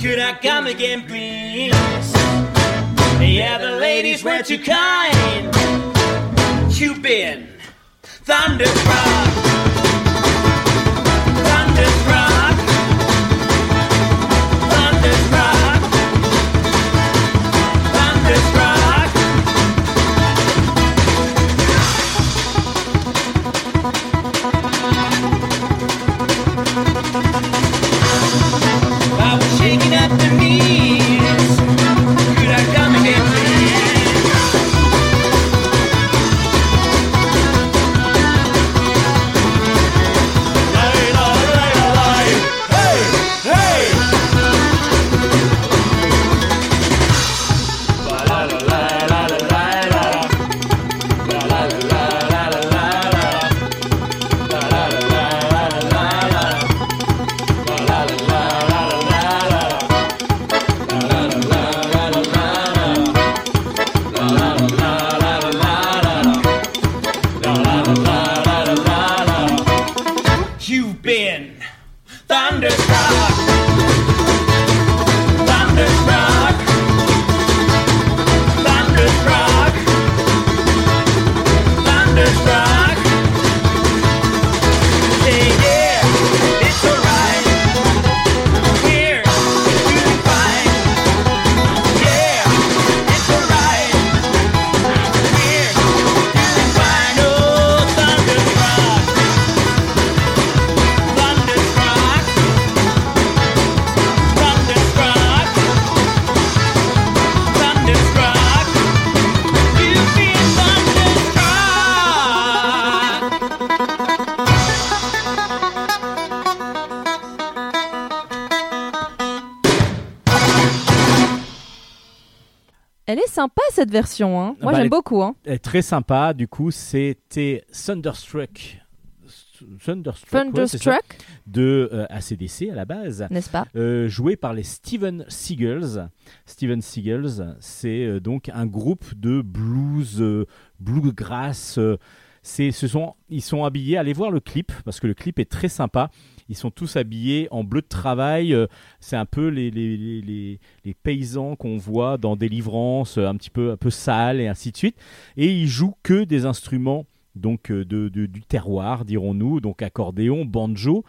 Could I come again, please? Yeah, the ladies were too kind. You've. Thunderstruck. Cette version. Hein. Moi Bah, j'aime beaucoup. Hein. Elle est très sympa. Du coup, c'était Thunderstruck. Thunderstruck, ouais, ça, de euh, ACDC à la base. n'est-ce pas? Euh, joué par les Steven Seagulls. Steven Seagulls, c'est euh, donc un groupe de blues, bluegrass. c'est, ce sont, ils sont habillés. Allez voir le clip parce que le clip est très sympa. Ils sont tous habillés en bleu de travail. euh, c'est un peu les, les, les, paysans qu'on voit dans Délivrance, euh, un petit peu, un peu sales et ainsi de suite. Et ils jouent que des instruments donc euh, de, de- du terroir, dirons-nous, donc accordéon, banjo.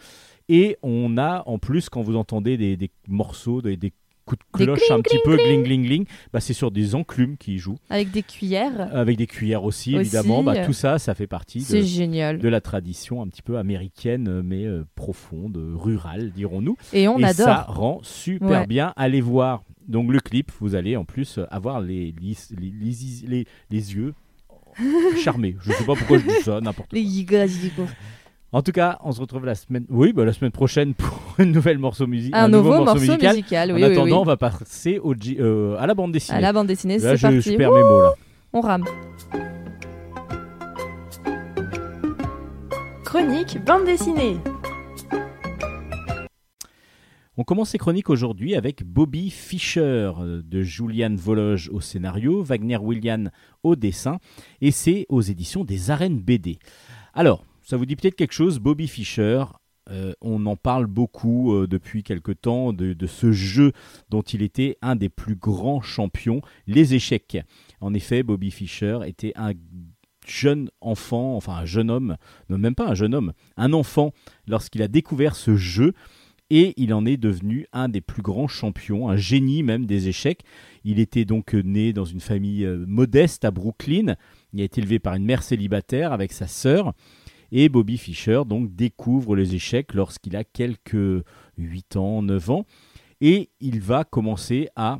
Et on a en plus, quand vous entendez des, des morceaux, des, des coups de cloche un petit peu gling gling gling, bah, c'est sur des enclumes qu'ils jouent, Avec des cuillères. avec des cuillères aussi, Aussi, évidemment. Bah, tout ça, ça fait partie de, génial. de la tradition un petit peu américaine, euh, mais euh, profonde, euh, rurale, dirons-nous. Et on Et adore. ça rend super Ouais. bien. Allez voir donc le clip, vous allez en plus avoir les, les, les, les- les- les yeux charmés. Je sais pas pourquoi je dis ça, n'importe quoi. En tout cas, on se retrouve la semaine, oui, bah, la semaine prochaine pour une nouvelle morceau musique, Un, nouveau, morceau musical. En oui, oui, attendant, oui. on va passer au G- euh, à la bande dessinée. À la bande dessinée, c'est je, parti. je perds mes mots là. On rame. Chronique bande dessinée. On commence ces chroniques aujourd'hui avec Bobby Fischer euh, de Julian Vologe au scénario, Wagner William au dessin, et c'est aux éditions des Arènes BD. Alors, ça vous dit peut-être quelque chose, Bobby Fischer euh, on en parle beaucoup euh, depuis quelque temps de, de ce jeu dont il était un des plus grands champions, les échecs. En effet, Bobby Fischer était un jeune enfant, enfin un jeune homme, non même pas un jeune homme, un enfant lorsqu'il a découvert ce jeu et il en est devenu un des plus grands champions, un génie même des échecs. Il était donc né dans une famille euh, modeste à Brooklyn. Il a été élevé par une mère célibataire avec sa sœur. Et Bobby Fischer donc découvre les échecs lorsqu'il a quelques 8 ans, 9 ans. Et il va commencer à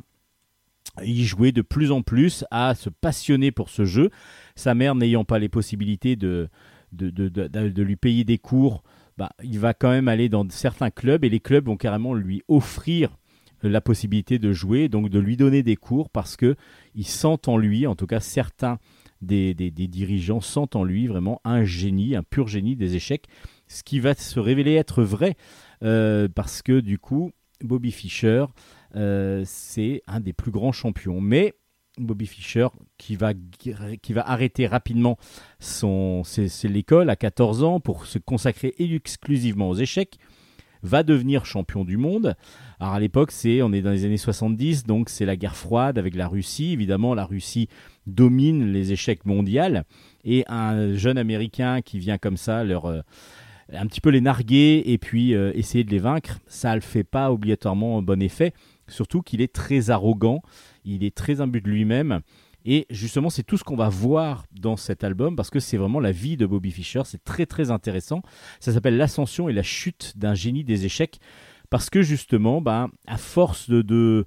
y jouer de plus en plus, à se passionner pour ce jeu. Sa mère n'ayant pas les possibilités de, lui payer des cours, bah, il va quand même aller dans certains clubs et les clubs vont carrément lui offrir la possibilité de jouer, donc de lui donner des cours parce que ils sentent en lui, en tout cas certains des, dirigeants sentent en lui vraiment un génie, un pur génie des échecs, ce qui va se révéler être vrai euh, parce que du coup Bobby Fischer euh, c'est un des plus grands champions, mais Bobby Fischer qui va, arrêter rapidement son, c'est l'école à 14 ans pour se consacrer exclusivement aux échecs, va devenir champion du monde. Alors à l'époque, c'est, on est dans les années 70, donc c'est la guerre froide avec la Russie. Évidemment, la Russie domine les échecs mondiaux et un jeune Américain qui vient comme ça leur euh, un petit peu les narguer et puis euh, essayer de les vaincre, ça ne le fait pas obligatoirement bon effet. Surtout qu'il est très arrogant, il est très imbu de lui-même. Et justement, c'est tout ce qu'on va voir dans cet album parce que c'est vraiment la vie de Bobby Fischer. C'est très très intéressant. Ça s'appelle L'ascension et la chute d'un génie des échecs parce que justement, ben, à force de,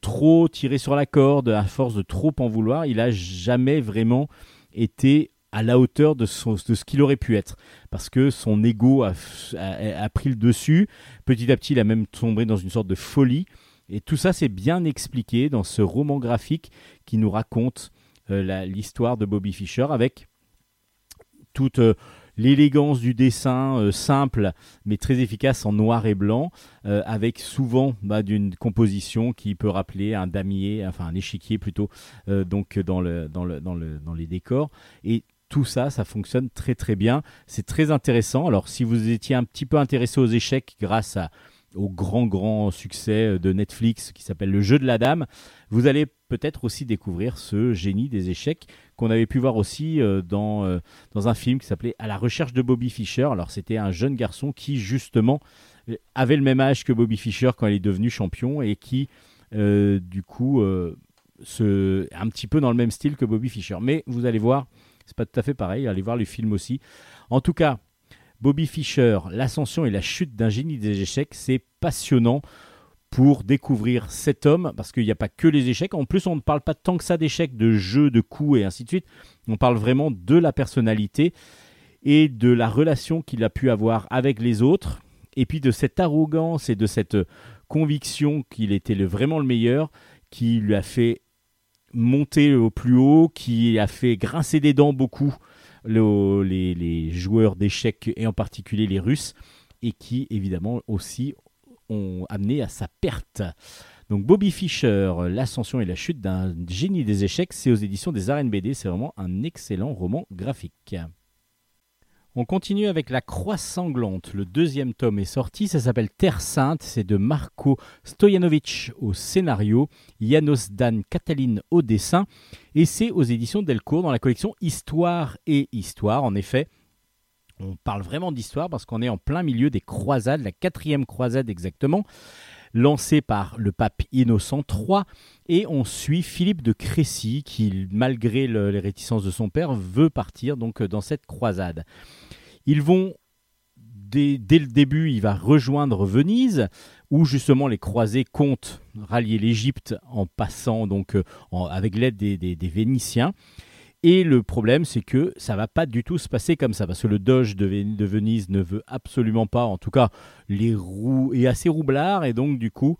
trop tirer sur la corde, à force de trop en vouloir, il a jamais vraiment été à la hauteur de, de ce qu'il aurait pu être. Parce que son ego a, a- pris le dessus. Petit à petit, il a même sombré dans une sorte de folie. Et tout ça, c'est bien expliqué dans ce roman graphique qui nous raconte euh, l'histoire de Bobby Fischer avec toute euh, l'élégance du dessin euh, simple mais très efficace en noir et blanc, euh, avec souvent bah, d'une composition qui peut rappeler un damier, enfin un échiquier plutôt, euh, donc dans, le, dans, le, dans, le, dans les décors. Et tout ça, ça fonctionne très très bien. C'est très intéressant. Alors si vous étiez un petit peu intéressé aux échecs grâce à, au grand grand succès de Netflix qui s'appelle Le jeu de la dame, vous allez peut-être aussi découvrir ce génie des échecs qu'on avait pu voir aussi euh, dans, euh, dans un film qui s'appelait À la recherche de Bobby Fischer. Alors c'était un jeune garçon qui justement euh, avait le même âge que Bobby Fischer quand il est devenu champion et qui euh, du coup euh, se, un petit peu dans le même style que Bobby Fischer. Mais vous allez voir, c'est pas tout à fait pareil. Allez voir le film aussi. En tout cas, Bobby Fischer, l'ascension et la chute d'un génie des échecs, c'est passionnant pour découvrir cet homme, parce qu'il n'y a pas que les échecs. En plus, on ne parle pas tant que ça d'échecs, de jeux, de coups et ainsi de suite. On parle vraiment de la personnalité et de la relation qu'il a pu avoir avec les autres, et puis de cette arrogance et de cette conviction qu'il était vraiment le meilleur, qui lui a fait monté au plus haut, qui a fait grincer des dents beaucoup le- les, les joueurs d'échecs et en particulier les Russes, et qui évidemment aussi ont amené à sa perte. Donc Bobby Fischer, L'ascension et la chute d'un génie des échecs, c'est aux éditions des Arènes BD, c'est vraiment un excellent roman graphique. On continue avec La Croix sanglante. Le deuxième tome est sorti, ça s'appelle Terre sainte, c'est de Marco Stojanovic au scénario, Janos Dan Katalin au dessin, et c'est aux éditions Delcourt dans la collection Histoire et Histoire. En effet, on parle vraiment d'histoire parce qu'on est en plein milieu des croisades, la quatrième croisade exactement, lancée par le pape Innocent III, et on suit Philippe de Crécy qui, malgré le- les réticences de son père, veut partir donc dans cette croisade. Ils vont dès, dès le début, il va rejoindre Venise, où justement les croisés comptent rallier l'Égypte en passant donc euh, avec l'aide des- des Vénitiens. Et le problème, c'est que ça va pas du tout se passer comme ça, parce que le Doge de, Ven- de Venise ne veut absolument pas, en tout cas, les roues est assez roublard, et donc du coup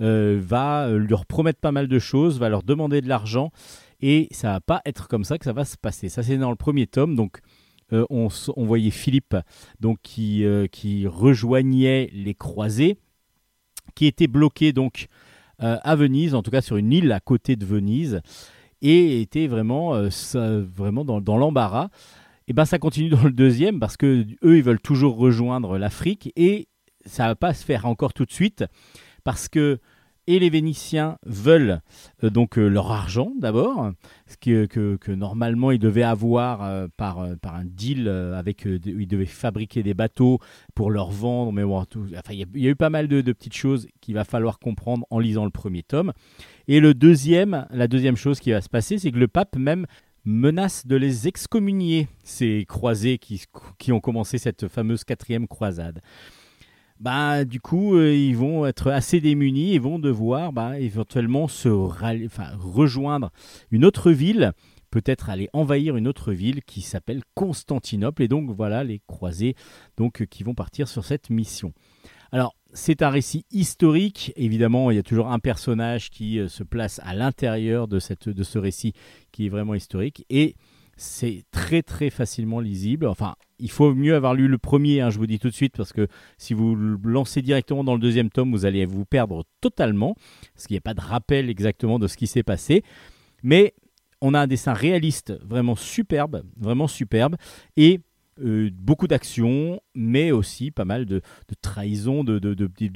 euh, va leur promettre pas mal de choses, va leur demander de l'argent, et ça va pas être comme ça que ça va se passer. Ça c'est dans le premier tome, donc euh, on, voyait Philippe donc qui, euh, qui rejoignait les croisés, qui était bloqué donc à Venise, en tout cas sur une île à côté de Venise, et était vraiment, euh, vraiment dans, dans l'embarras. Et ben ça continue dans le deuxième parce que eux ils veulent toujours rejoindre l'Afrique et ça va pas se faire encore tout de suite parce que et les Vénitiens veulent euh, donc euh, leur argent d'abord, ce que, que, normalement ils devaient avoir euh, par, euh, par un deal euh, avec, euh, ils devaient fabriquer des bateaux pour leur vendre, mais bon, tout- enfin, il y, a- il y a eu pas mal de, de petites choses qu'il va falloir comprendre en lisant le premier tome. Et le deuxième, la deuxième chose qui va se passer, c'est que le pape même menace de les excommunier, ces croisés qui, qui ont commencé cette fameuse quatrième croisade. Bah, du coup, euh, ils vont être assez démunis et vont devoir bah, éventuellement se enfin, rejoindre une autre ville, peut-être aller envahir une autre ville qui s'appelle Constantinople. Et donc, voilà les croisés donc, euh, qui vont partir sur cette mission. Alors, c'est un récit historique. Évidemment, il y a toujours un personnage qui euh, se place à l'intérieur de, cette, de ce récit qui est vraiment historique. Et c'est très très facilement lisible. Enfin, il faut mieux avoir lu le premier, hein, je vous dis tout de suite, parce que si vous lancez directement dans le deuxième tome, vous allez vous perdre totalement, parce qu'il n'y a pas de rappel exactement de ce qui s'est passé. Mais on a un dessin réaliste, vraiment superbe, vraiment superbe, et euh, beaucoup d'action, mais aussi pas mal de, de trahison, de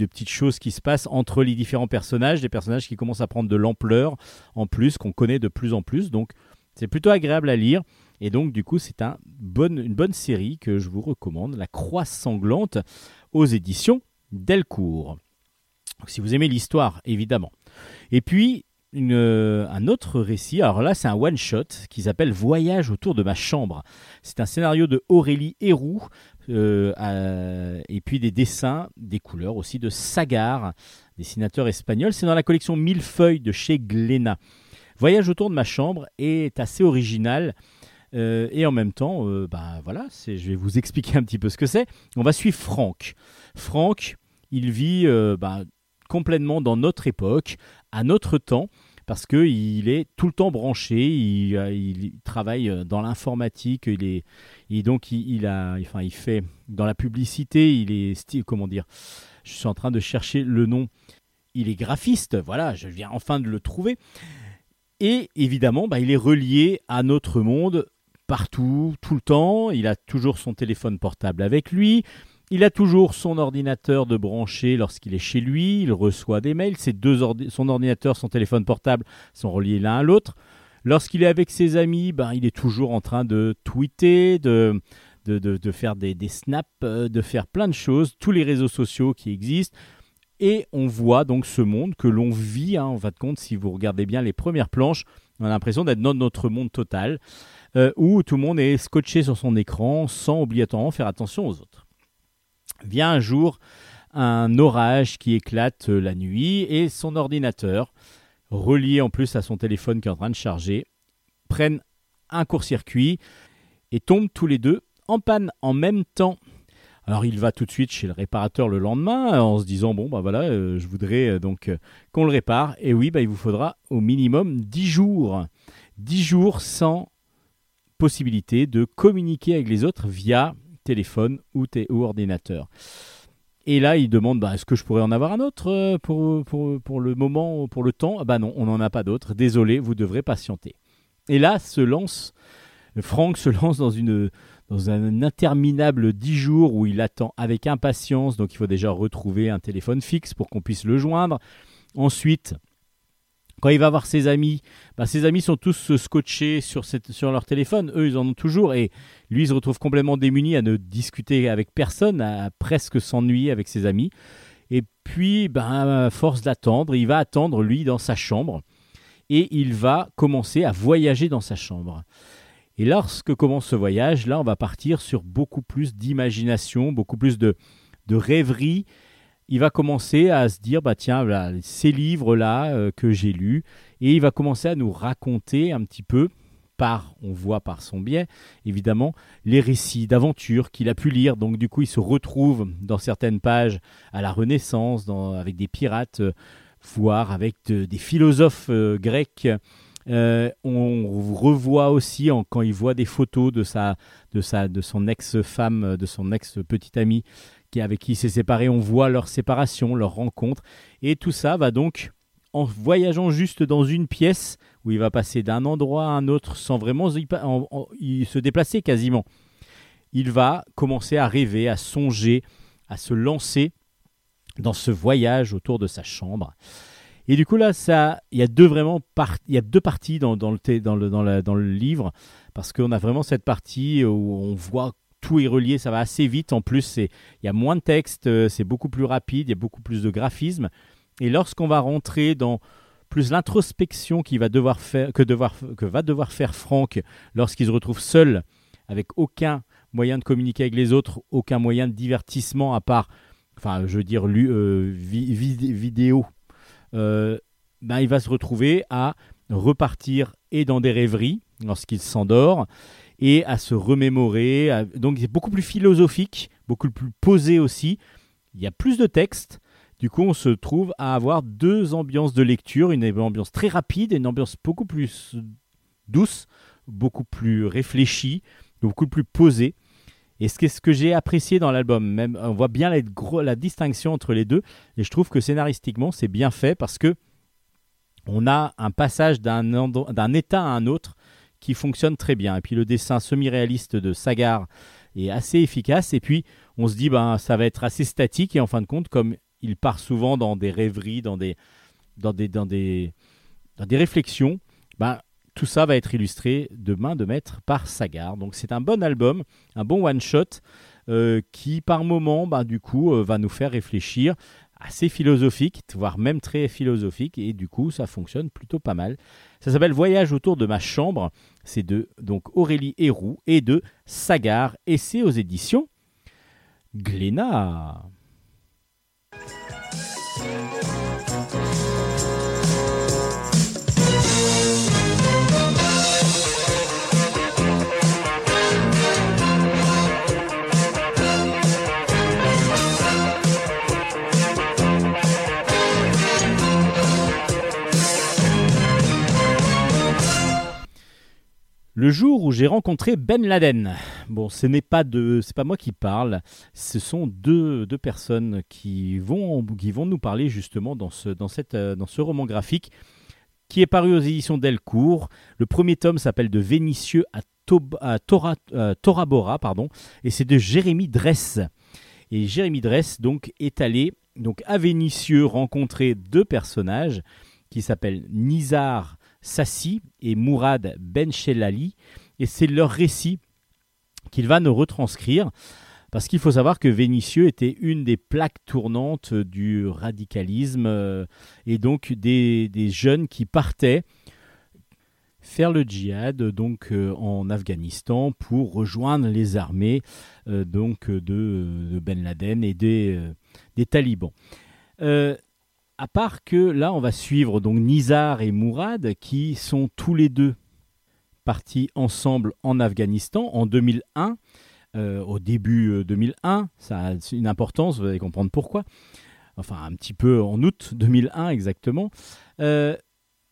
petites choses qui se passent entre les différents personnages, des personnages qui commencent à prendre de l'ampleur en plus, qu'on connaît de plus en plus. Donc c'est plutôt agréable à lire. Et donc, du coup, c'est une bonne série que je vous recommande, La Croix sanglante, aux éditions Delcourt. Donc, si vous aimez l'histoire, évidemment. Et puis, un autre récit, alors là, c'est un one-shot qui s'appelle Voyage autour de ma chambre. C'est un scénario de Aurélie Héroux, euh, et puis des dessins, des couleurs aussi de Sagar, dessinateur espagnol. C'est dans la collection Millefeuille de chez Glénat. Voyage autour de ma chambre est assez original. Euh, et en même temps, euh, bah, voilà, je vais vous expliquer un petit peu ce que c'est. On va suivre Franck. Franck, il vit euh, bah, complètement dans notre époque, à notre temps, parce qu'il est tout le temps branché, il, euh, il travaille euh, dans l'informatique, il et donc il, a, enfin, il fait dans la publicité, il est, comment dire, je suis en train de chercher le nom, il est graphiste, voilà, je viens enfin de le trouver. Et évidemment, bah, il est relié à notre monde partout, tout le temps. Il a toujours son téléphone portable avec lui. Il a toujours son ordinateur de branché lorsqu'il est chez lui. Il reçoit des mails. Ses deux ordi- son ordinateur, son téléphone portable sont reliés l'un à l'autre. Lorsqu'il est avec ses amis, ben, il est toujours en train de tweeter, de, de, de- de faire des, des snaps, euh, de faire plein de choses, tous les réseaux sociaux qui existent. Et on voit donc ce monde que l'on vit, hein, en fin de compte, si vous regardez bien les premières planches, on a l'impression d'être dans notre monde total, euh, où tout le monde est scotché sur son écran sans obligatoirement faire attention aux autres. Vient un jour un orage qui éclate la nuit et son ordinateur, relié en plus à son téléphone qui est en train de charger, prennent un court-circuit et tombent tous les deux en panne en même temps. Alors il va tout de suite chez le réparateur le lendemain en se disant bon bah voilà euh, je voudrais euh, donc euh, qu'on le répare et oui bah il vous faudra au minimum 10 jours 10 jours sans possibilité de communiquer avec les autres via téléphone ou, ou ordinateur. Et là, il demande bah, est-ce que je pourrais en avoir un autre euh, pour, pour, pour le moment, pour le temps? Ah Bah non, on n'en a pas d'autre. Désolé, vous devrez patienter. Et là, se lance, Franck se lance dans, une, dans un interminable 10 jours où il attend avec impatience. Donc il faut déjà retrouver un téléphone fixe pour qu'on puisse le joindre. Ensuite, quand il va voir ses amis, bah, ses amis sont tous euh, scotchés sur, leur téléphone. Eux, ils en ont toujours. Et lui, il se retrouve complètement démuni à ne discuter avec personne, à presque s'ennuyer avec ses amis. Et puis, à force d'attendre, il va attendre, lui, dans sa chambre. Et il va commencer à voyager dans sa chambre. Et lorsque commence ce voyage, là, on va partir sur beaucoup plus d'imagination, beaucoup plus de, rêverie. Il va commencer à se dire, bah tiens, voilà, ces livres-là euh, que j'ai lus, et il va commencer à nous raconter un petit peu, par, on voit par son biais, évidemment, les récits d'aventures qu'il a pu lire. Donc du coup, il se retrouve dans certaines pages à la Renaissance, avec des pirates, euh, voire avec de- des philosophes euh, grecs. Euh, on revoit aussi quand il voit des photos de sa, de sa, de son ex-femme, euh, de son ex-petite amie, qui avec qui il s'est séparé. On voit leur séparation, leur rencontre, et tout ça va donc en voyageant juste dans une pièce où il va passer d'un endroit à un autre sans vraiment se déplacer quasiment. Il va commencer à rêver, à songer, à se lancer dans ce voyage autour de sa chambre. Et du coup là, ça, il y a deux vraiment par- il y a deux parties dans, le, dans, le, dans, la- dans le livre parce qu'on a vraiment cette partie où on voit tout est relié, ça va assez vite. En plus, il y a moins de texte, euh, c'est beaucoup plus rapide, il y a beaucoup plus de graphisme. Et lorsqu'on va rentrer dans plus l'introspection qu'il va devoir faire, que, devoir, que va devoir faire Franck lorsqu'il se retrouve seul, avec aucun moyen de communiquer avec les autres, aucun moyen de divertissement à part, enfin, je veux dire, euh, vi- vid- vidéo, ben, il va se retrouver à repartir et dans des rêveries lorsqu'il s'endort et à se remémorer. Donc, c'est beaucoup plus philosophique, beaucoup plus posé aussi. Il y a plus de texte. Du coup, on se trouve à avoir deux ambiances de lecture, une ambiance très rapide et une ambiance beaucoup plus douce, beaucoup plus réfléchie, beaucoup plus posée. Et ce que, j'ai apprécié dans l'album, même, on voit bien la, distinction entre les deux. Et je trouve que scénaristiquement, c'est bien fait parce que on a un passage d'un état à un autre qui fonctionne très bien. Et puis le dessin semi-réaliste de Sagar est assez efficace. Et puis on se dit, ben, ça va être assez statique. Et en fin de compte, comme il part souvent dans des rêveries, dans des, dans des, dans des, dans des réflexions, ben, tout ça va être illustré de main de maître par Sagar. Donc c'est un bon album, un bon one-shot euh, qui par moment, ben, du coup, euh, va nous faire réfléchir assez philosophique, voire même très philosophique, et du coup, ça fonctionne plutôt pas mal. Ça s'appelle Voyage autour de ma chambre. C'est de donc Aurélie Héroux et de Sagar, et c'est aux éditions Glénat. Le jour où j'ai rencontré Ben Laden. Bon, ce n'est pas de, c'est pas moi qui parle. Ce sont deux, deux personnes qui vont, qui vont nous parler justement dans ce, euh, roman graphique qui est paru aux éditions Delcourt. Le premier tome s'appelle De Vénitieux à, euh, Tora Bora, pardon, et c'est de Jérémy Dress. Et Jérémy Dress donc est allé donc à Vénitieux rencontrer deux personnages qui s'appellent Nizar Sassi et Mourad Benchelali. Et c'est leur récit qu'il va nous retranscrire. Parce qu'il faut savoir que Vénitieux était une des plaques tournantes du radicalisme euh, et donc des, jeunes qui partaient faire le djihad donc euh, en Afghanistan pour rejoindre les armées euh, donc de, Ben Laden et des talibans. Euh, à part que là, on va suivre donc Nizar et Mourad qui sont tous les deux partis ensemble en Afghanistan en 2001 euh, au début euh, 2001. Ça a une importance, vous allez comprendre pourquoi. Enfin, un petit peu en août 2001 exactement. Euh,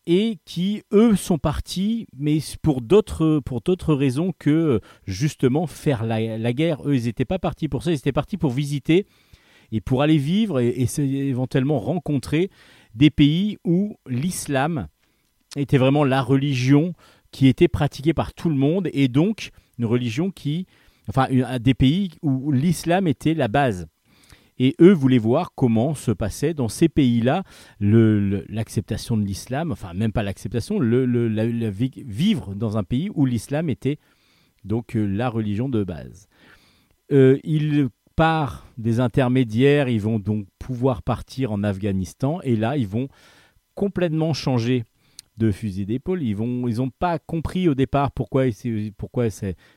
et qui, eux, sont partis, mais pour d'autres, raisons que euh, justement faire la, la guerre. Eux, ils n'étaient pas partis pour ça, ils étaient partis pour visiter et pour aller vivre et, éventuellement rencontrer des pays où l'islam était vraiment la religion qui était pratiquée par tout le monde et donc une religion qui, enfin, des pays où l'islam était la base. Et eux voulaient voir comment se passait dans ces pays-là l'acceptation de l'islam, enfin même pas l'acceptation, le, vivre dans un pays où l'islam était donc euh, la religion de base. Euh, ils par des intermédiaires, ils vont donc pouvoir partir en Afghanistan et là ils vont complètement changer de fusil d'épaule. Ils vont, ils pas compris au départ pourquoi, pourquoi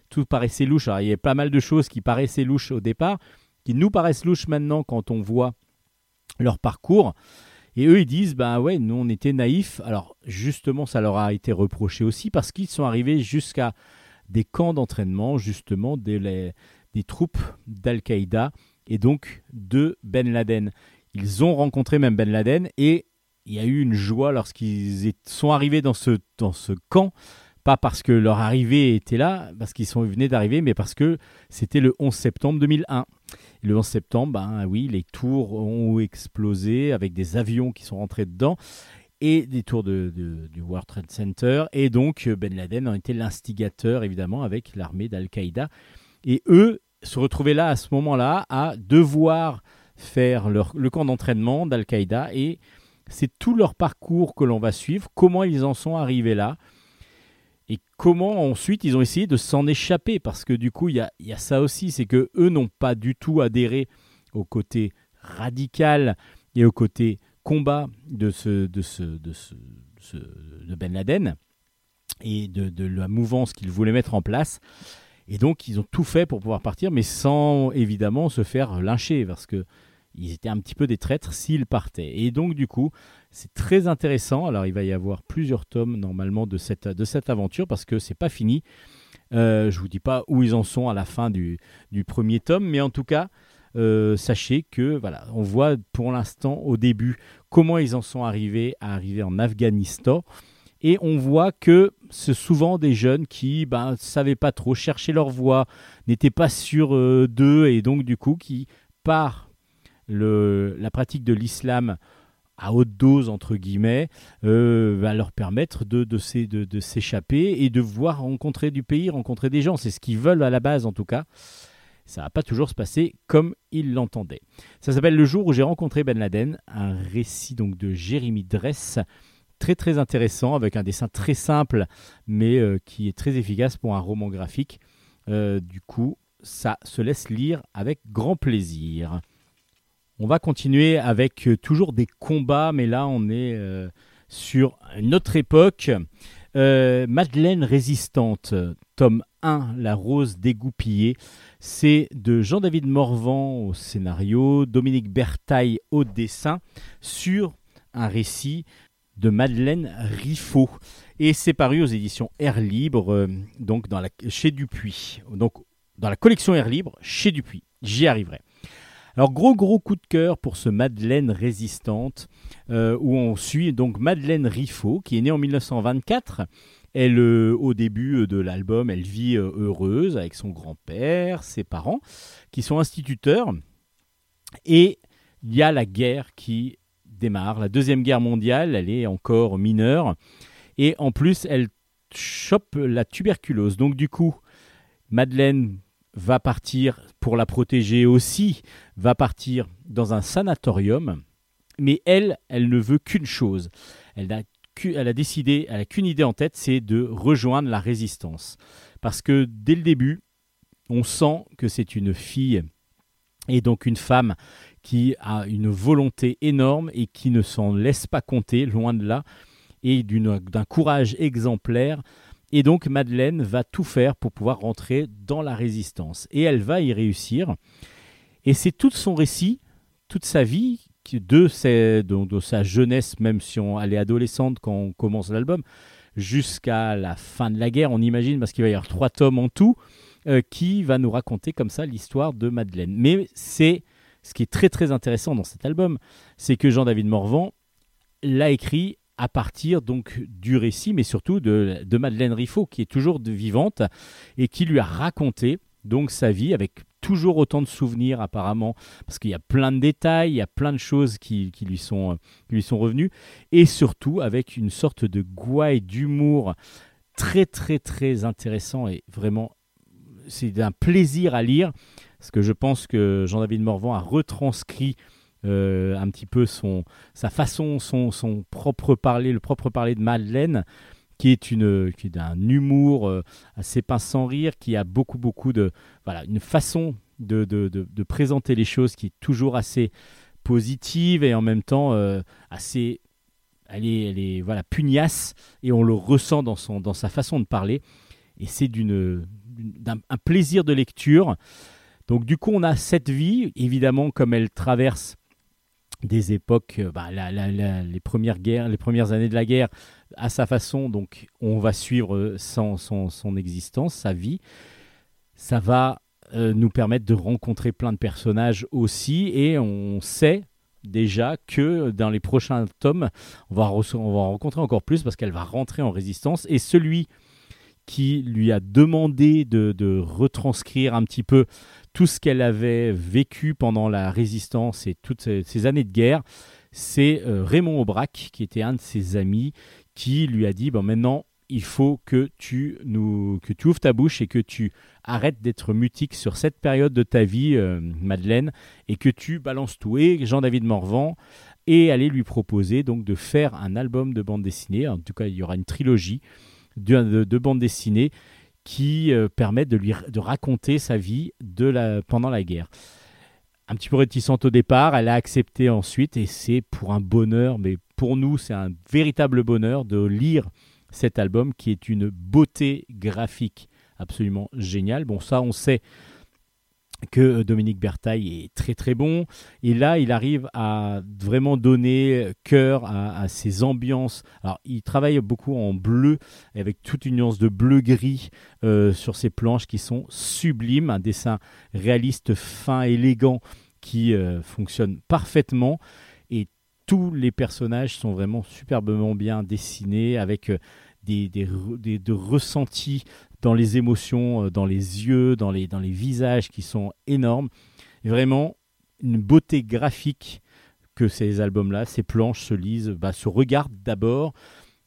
tout paraissait louche. Alors, il y a pas mal de choses qui paraissaient louches au départ, qui nous paraissent louches maintenant quand on voit leur parcours. Et eux, ils disent, bah ouais, nous on était naïfs. Alors justement, ça leur a été reproché aussi parce qu'ils sont arrivés jusqu'à des camps d'entraînement, justement, des, les- des troupes d'Al-Qaïda et donc de Ben Laden. Ils ont rencontré même Ben Laden et il y a eu une joie lorsqu'ils sont arrivés dans ce, dans ce camp, pas parce que leur arrivée était là, parce qu'ils sont venus d'arriver, mais parce que c'était le 11 septembre 2001. Et le 11 septembre, ben oui, les tours ont explosé avec des avions qui sont rentrés dedans et des tours du World Trade Center. Et donc, Ben Laden a été l'instigateur, évidemment, avec l'armée d'Al-Qaïda. Et eux se retrouvaient là, à ce moment-là, à devoir faire le camp d'entraînement d'Al-Qaïda. Et c'est tout leur parcours que l'on va suivre, comment ils en sont arrivés là. Et comment ensuite ils ont essayé de s'en échapper parce que du coup il y y a ça aussi, c'est que eux n'ont pas du tout adhéré au côté radical et au côté combat de ce de ce de ce- de Ben Laden et de, de la mouvance qu'ils voulaient mettre en place. Et donc ils ont tout fait pour pouvoir partir, mais sans évidemment se faire lyncher parce que ils étaient un petit peu des traîtres s'ils partaient. Et donc du coup c'est très intéressant. Alors il va y avoir plusieurs tomes normalement de cette, de cette aventure parce que c'est pas fini. Euh, je vous dis pas où ils en sont à la fin du, du premier tome, mais en tout cas, euh, sachez que voilà, on voit pour l'instant au début comment ils en sont arrivés à arriver en Afghanistan. Et on voit que c'est souvent des jeunes qui ben, savaient pas trop, chercher leur voie, n'étaient pas sûrs euh, d'eux, et donc du coup qui, par la pratique de l'islam à haute dose, entre guillemets, euh, va leur permettre de, de, de- s'échapper et de voir rencontrer du pays, rencontrer des gens. C'est ce qu'ils veulent à la base, en tout cas. Ça va pas toujours se passer comme ils l'entendaient. Ça s'appelle Le jour où j'ai rencontré Ben Laden, un récit donc de Jérémy Dress, très très intéressant, avec un dessin très simple, mais euh, qui est très efficace pour un roman graphique. Euh, du coup, ça se laisse lire avec grand plaisir. On va continuer avec euh, toujours des combats, mais là on est sur une époque. Madeleine résistante, tome 1, La rose dégoupillée. C'est de Jean-David Morvan au scénario, Dominique Bertaille au dessin, sur un récit de Madeleine Riffaut. Et c'est paru aux éditions Air Libre, euh, donc chez Dupuis. Donc dans la collection Air Libre, chez Dupuis. J'y arriverai. Alors gros gros coup de cœur pour ce Madeleine résistante euh, où on suit donc Madeleine Riffaut qui est née en 1924. Elle euh, au début de l'album, elle vit heureuse avec son grand-père, ses parents qui sont instituteurs et il y a la guerre qui démarre, la deuxième guerre mondiale, elle est encore mineure et en plus elle chope la tuberculose. Donc du coup, Madeleine va partir pour la protéger aussi, va partir dans un sanatorium, mais elle, elle ne veut qu'une chose. Elle a, décidé, elle a qu'une idée en tête, c'est de rejoindre la résistance. Parce que dès le début, on sent que c'est une fille et donc une femme qui a une volonté énorme et qui ne s'en laisse pas compter, loin de là, et d'un courage exemplaire. Et donc Madeleine va tout faire pour pouvoir rentrer dans la résistance. Et elle va y réussir. Et c'est tout son récit, toute sa vie, de sa jeunesse, même si on, elle est adolescente quand on commence l'album, jusqu'à la fin de la guerre, on imagine, parce qu'il va y avoir trois tomes en tout. euh, qui va nous raconter comme ça l'histoire de Madeleine. Mais c'est ce qui est très très intéressant dans cet album, c'est que Jean-David Morvan l'a écrit à partir donc du récit, mais surtout de, de Madeleine Riffaut, qui est toujours vivante et qui lui a raconté donc sa vie avec toujours autant de souvenirs apparemment, parce qu'il y a plein de détails, il y a plein de choses qui, lui, sont, revenues, et surtout avec une sorte de gouaille d'humour très très très intéressant et vraiment c'est d'un plaisir à lire, parce que je pense que Jean-David Morvan a retranscrit euh, un petit peu sa façon, son, propre parler, le propre parler de Madeleine, qui est, d'un humour euh, assez pince sans rire, qui a beaucoup, beaucoup de. Voilà, une façon de, présenter les choses qui est toujours assez positive et en même temps euh, assez. Elle est, elle est voilà, pugnace et on le ressent dans, son, dans sa façon de parler. Et c'est d'une, d'un un plaisir de lecture. Donc, du coup, on a cette vie, évidemment, comme elle traverse des époques, euh, bah, les premières guerres, les premières années de la guerre, à sa façon. Donc, on va suivre euh, son, son, existence, sa vie. Ça va euh, nous permettre de rencontrer plein de personnages aussi, et on sait déjà que dans les prochains tomes, on va, on va en rencontrer encore plus parce qu'elle va rentrer en résistance. Et celui qui lui a demandé de, retranscrire un petit peu tout ce qu'elle avait vécu pendant la résistance et toutes ces, années de guerre, c'est euh, Raymond Aubrac, qui était un de ses amis, qui lui a dit bon, maintenant, il faut que tu, ouvres ta bouche et que tu arrêtes d'être mutique sur cette période de ta vie, euh, Madeleine, et que tu balances tout. Et Jean-David Morvan est allé lui proposer donc de faire un album de bande dessinée. En tout cas, il y aura une trilogie de, de, de bande dessinée qui euh, permettent de lui de raconter sa vie de la, pendant la guerre. Un petit peu réticente au départ, elle a accepté ensuite et c'est pour un bonheur, mais pour nous c'est un véritable bonheur de lire cet album qui est une beauté graphique absolument géniale. Bon ça on sait que Dominique Bertaille est très très bon. Et là, il arrive à vraiment donner cœur à, ces ambiances. Alors, il travaille beaucoup en bleu, avec toute une nuance de bleu-gris euh, sur ces planches qui sont sublimes. Un dessin réaliste, fin, élégant, qui euh, fonctionne parfaitement. Et tous les personnages sont vraiment superbement bien dessinés, avec euh, des, des, des- de ressentis dans les émotions, euh, dans les yeux, dans les, dans les visages qui sont énormes. Vraiment, une beauté graphique que ces albums-là, ces planches se lisent, bah, se regardent d'abord.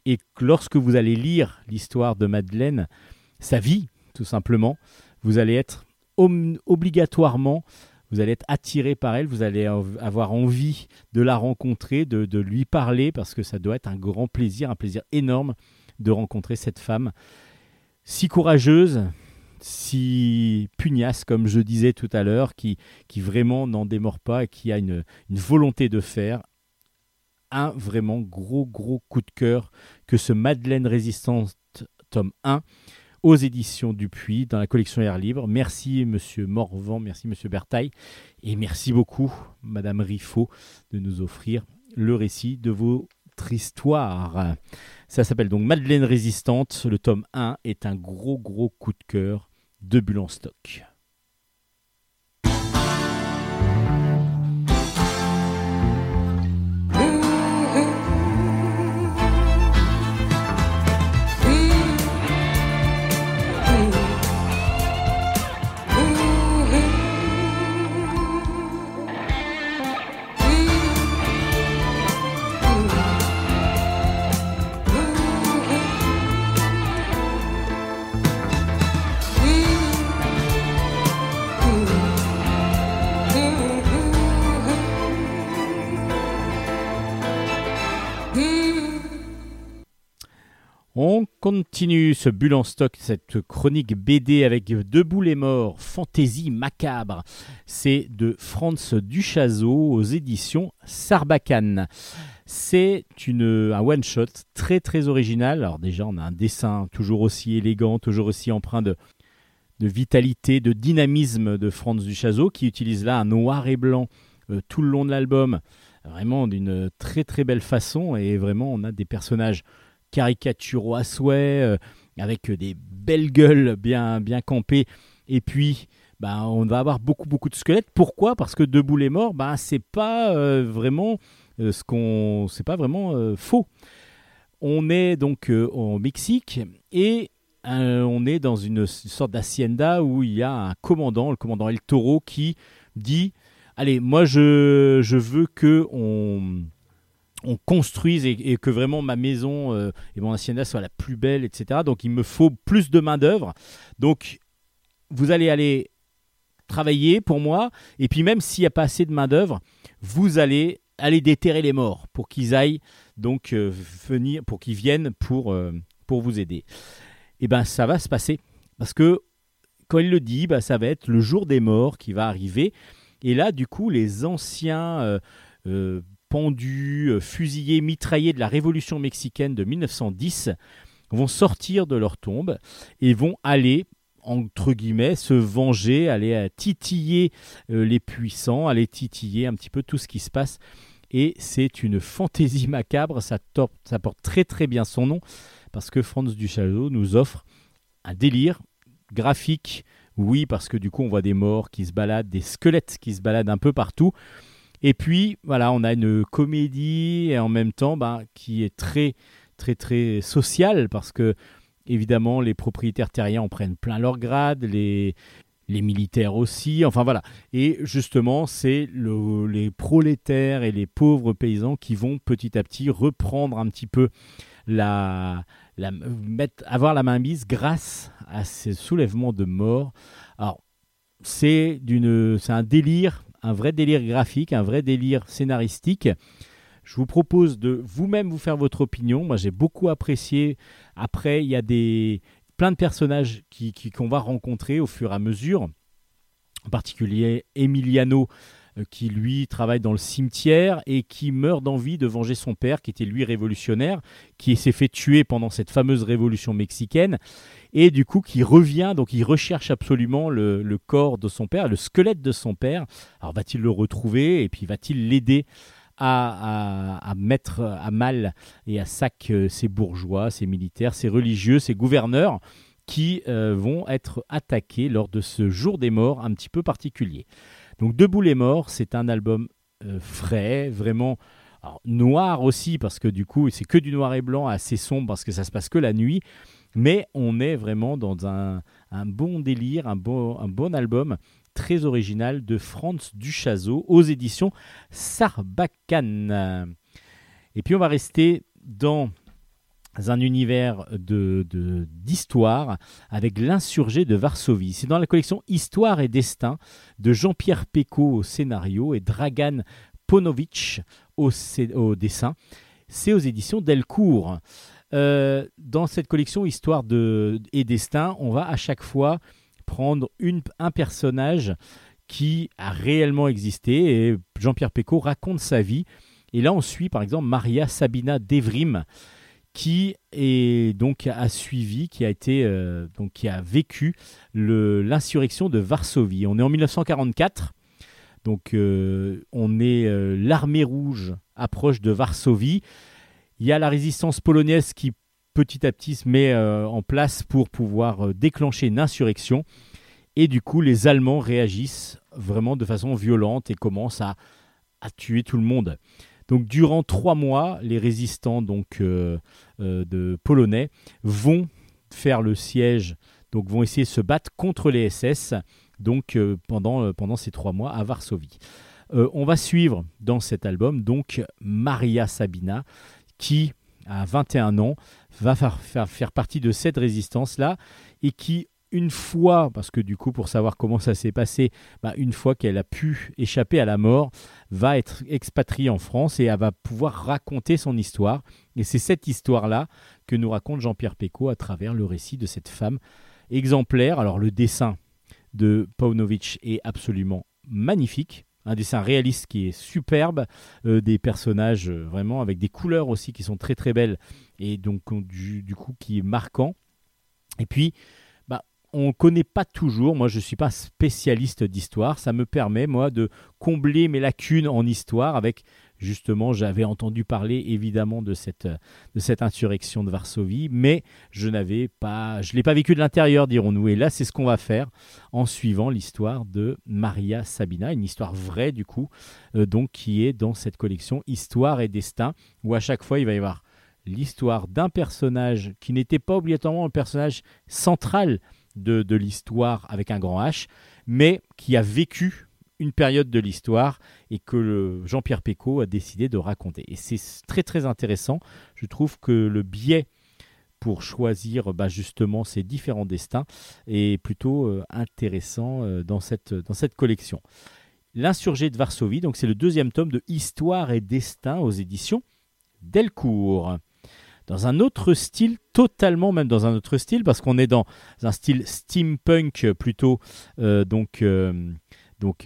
Et que lorsque vous allez lire l'histoire de Madeleine, sa vie, tout simplement, vous allez être obligatoirement, vous allez être attiré par elle, vous allez av- avoir envie de la rencontrer, de, de lui parler, parce que ça doit être un grand plaisir, un plaisir énorme de rencontrer cette femme si courageuse, si pugnace, comme je disais tout à l'heure, qui, vraiment n'en démord pas et qui a une, volonté de faire. Un vraiment gros, gros coup de cœur que ce Madeleine Résistante, tome 1, aux éditions Dupuis, dans la collection Air Libre. Merci, monsieur Morvan, merci, monsieur Bertaille, et merci beaucoup, madame Riffaut, de nous offrir le récit de histoire. Ça s'appelle donc Madeleine Résistante. Le tome 1 est un gros, gros coup de cœur de Bulle en stock. Continue ce bulle en stock, cette chronique BD avec Debout les morts, fantaisie macabre. C'est de Franz Duchazot aux éditions Sarbacane. C'est une, un one-shot très très original. Alors déjà, on a un dessin toujours aussi élégant, toujours aussi empreint de, de vitalité, de dynamisme de Franz Duchazot, qui utilise là un noir et blanc euh, tout le long de l'album, vraiment d'une très très belle façon. Et vraiment, on a des personnages caricaturaux à souhait, euh, avec des belles gueules bien, bien campées Et puis, bah, on va avoir beaucoup, beaucoup de squelettes. Pourquoi? Parce que Debout les morts, bah, c'est pas euh, vraiment euh, ce qu'on, c'est pas vraiment euh, faux. On est donc euh, au Mexique et euh, on est dans une, sorte d'hacienda où il y a un commandant, le commandant El Toro, qui dit Allez, moi je, je veux que on, on construise et, que vraiment ma maison euh, et mon hacienda soit la plus belle, etc. Donc il me faut plus de main-d'œuvre. Donc vous allez aller travailler pour moi, et puis même s'il n'y a pas assez de main-d'œuvre, vous allez aller déterrer les morts pour qu'ils aillent donc euh, venir, pour qu'ils viennent pour, euh, pour vous aider. Et ben ça va se passer parce que quand il le dit, bah, ça va être le jour des morts qui va arriver. Et là, du coup, les anciens pendus, euh, fusillés, mitraillés de la Révolution mexicaine de 1910 vont sortir de leur tombe et vont aller entre guillemets, se venger, aller euh, titiller euh, les puissants, aller titiller un petit peu tout ce qui se passe. Et c'est une fantaisie macabre, ça, porte très très bien son nom, parce que Franz Duchâteau nous offre un délire graphique, oui, parce que du coup on voit des morts qui se baladent, des squelettes qui se baladent un peu partout. Et puis voilà, on a une comédie et en même temps bah, qui est très très très sociale, parce que évidemment les propriétaires terriens en prennent plein leur grade, les, les militaires aussi, enfin voilà. Et justement, c'est le- les prolétaires et les pauvres paysans qui vont petit à petit reprendre un petit peu la, la mettre, avoir la main mise grâce à ces soulèvements de morts. Alors, c'est d'une, c'est un délire, un vrai délire graphique, un vrai délire scénaristique. Je vous propose de vous-même vous faire votre opinion. Moi, j'ai beaucoup apprécié. Après, il y a des plein de personnages qui, qu'on va rencontrer au fur et à mesure. En particulier Emiliano, qui lui travaille dans le cimetière et qui meurt d'envie de venger son père, qui était lui révolutionnaire, qui s'est fait tuer pendant cette fameuse révolution mexicaine, et du coup qui revient, donc il recherche absolument le, corps de son père, le squelette de son père. Alors va-t-il le retrouver et puis va-t-il l'aider à mettre à mal et à sac euh, ces bourgeois, ces militaires, ces religieux, ces gouverneurs qui euh, vont être attaqués lors de ce jour des morts un petit peu particulier? Donc Debout les morts, c'est un album euh, frais, vraiment noir aussi parce que du coup c'est que du noir et blanc assez sombre parce que ça se passe que la nuit, mais on est vraiment dans un, bon délire, un bon, un bon album très original de Franz Duchazot aux éditions Sarbacane. Et puis on va rester dans un univers de, de- d'histoire avec l'insurgé de Varsovie. C'est dans la collection Histoire et Destin de Jean-Pierre Pécaud au scénario et Dragan Ponovic au, dessin. C'est aux éditions Delcourt. Euh, dans cette collection Histoire et Destin, on va à chaque fois prendre un personnage qui a réellement existé et Jean-Pierre Pécaud raconte sa vie. Et là, on suit par exemple Maria Sabina Devrim, qui est donc a suivi, qui a été euh, donc qui a vécu l'insurrection de Varsovie. On est en 1944, donc euh, on est euh, l'armée rouge approche de Varsovie. Il y a la résistance polonaise qui petit à petit se met en place pour pouvoir déclencher une insurrection. Et du coup, les Allemands réagissent vraiment de façon violente et commencent à, à tuer tout le monde. Donc, durant trois mois, les résistants donc euh, euh, de polonais vont faire le siège, donc vont essayer de se battre contre les SS. Donc, euh, pendant pendant ces trois mois à Varsovie. On va suivre dans cet album donc Maria Sabina qui à 21 ans va faire, faire, faire partie de cette résistance là et qui une fois, parce que du coup, pour savoir comment ça s'est passé, bah, une fois qu'elle a pu échapper à la mort, va être expatriée en France et elle va pouvoir raconter son histoire. Et c'est cette histoire-là que nous raconte Jean-Pierre Pécaud à travers le récit de cette femme exemplaire. Alors, le dessin de Paunovic est absolument magnifique. Un dessin réaliste qui est superbe, euh, des personnages euh, vraiment avec des couleurs aussi qui sont très très belles et donc du, du coup qui est marquant. Et puis, on ne connaît pas toujours, moi je ne suis pas spécialiste d'histoire, ça me permet moi de combler mes lacunes en histoire avec Justement, j'avais entendu parler évidemment de cette, de cette insurrection de Varsovie, mais je n'avais pas, je l'ai pas vécu de l'intérieur, dirons-nous. Et là, c'est ce qu'on va faire en suivant l'histoire de Maria Sabina, une histoire vraie du coup, euh, donc qui est dans cette collection Histoire et Destin, où à chaque fois il va y avoir l'histoire d'un personnage qui n'était pas obligatoirement le personnage central de, l'histoire avec un grand H, mais qui a vécu une période de l'histoire et que Jean-Pierre Pécaud a décidé de raconter. Et c'est très très intéressant. Je trouve que le biais pour choisir bah, justement ces différents destins est plutôt euh, intéressant euh, dans, cette, dans cette collection. L'insurgé de Varsovie, donc c'est le deuxième tome de Histoire et Destin aux éditions Delcourt. Dans un autre style, totalement même dans un autre style, parce qu'on est dans un style steampunk plutôt, euh, donc, euh,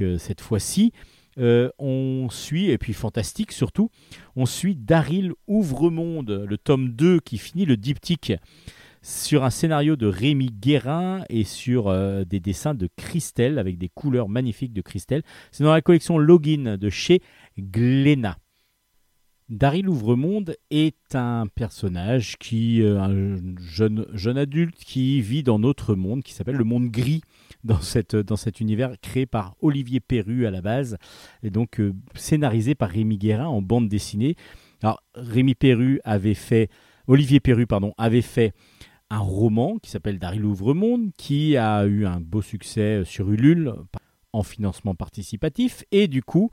euh, cette fois-ci, on suit, et puis fantastique surtout, on suit Daryl Ouvremonde, le tome 2 qui finit le diptyque sur un scénario de Rémi Guérin et sur des dessins de Christelle avec des couleurs magnifiques de Christelle. C'est dans la collection Login de chez Glénat. Daryl Ouvremonde est un personnage qui, euh, un jeune, adulte qui vit dans notre monde, qui s'appelle le monde gris, dans, cette, dans cet univers créé par Olivier Perru à la base, et donc euh, scénarisé par Rémi Guérin en bande dessinée. Alors, Rémi Perru avait fait, Olivier Perru, pardon, avait fait un roman qui s'appelle Daryl Ouvremonde, qui a eu un beau succès sur Ulule en financement participatif, et du coup,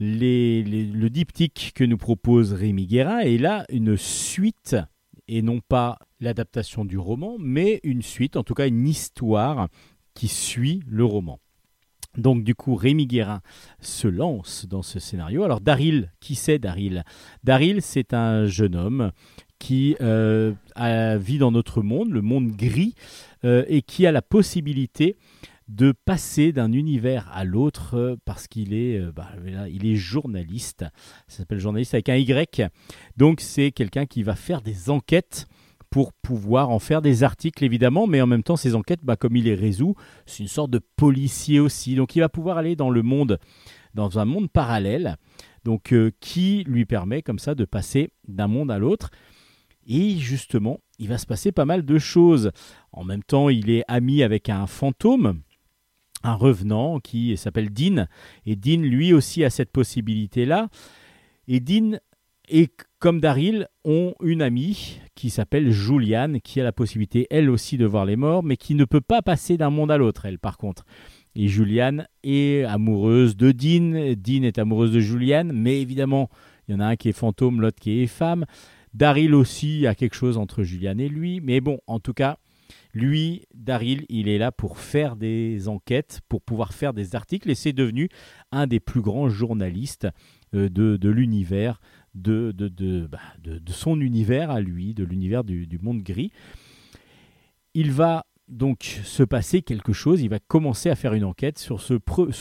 le diptyque que nous propose Rémi Guérin est là une suite, et non pas l'adaptation du roman, mais une suite, en tout cas une histoire qui suit le roman. Donc du coup, Rémi Guérin se lance dans ce scénario. Alors Daryl, qui c'est Daryl? Daryl, c'est un jeune homme qui euh, vit dans notre monde, le monde gris, euh, et qui a la possibilité de passer d'un univers à l'autre euh, parce qu'il est, euh, bah, il est journaliste. Ça s'appelle journaliste avec un Y. Donc c'est quelqu'un qui va faire des enquêtes pour pouvoir en faire des articles évidemment, mais en même temps ces enquêtes, bah, comme il les résout, c'est une sorte de policier aussi. Donc il va pouvoir aller dans le monde, dans un monde parallèle, donc euh, qui lui permet comme ça de passer d'un monde à l'autre. Et justement, il va se passer pas mal de choses. En même temps, il est ami avec un fantôme, un revenant qui s'appelle Dean. Et Dean, lui aussi, a cette possibilité-là. Et Dean et comme Daryl ont une amie qui s'appelle Juliane, qui a la possibilité elle aussi de voir les morts, mais qui ne peut pas passer d'un monde à l'autre, elle par contre. Et Juliane est amoureuse de Dean, Dean est amoureuse de Juliane, mais évidemment, il y en a un qui est fantôme, l'autre qui est femme. Daryl aussi a quelque chose entre Juliane et lui, mais bon, en tout cas, lui, Daryl, il est là pour faire des enquêtes, pour pouvoir faire des articles, et c'est devenu un des plus grands journalistes euh, de, l'univers bah, de- son univers à lui, de l'univers du, monde gris. Il va donc se passer quelque chose, il va commencer à faire une enquête sur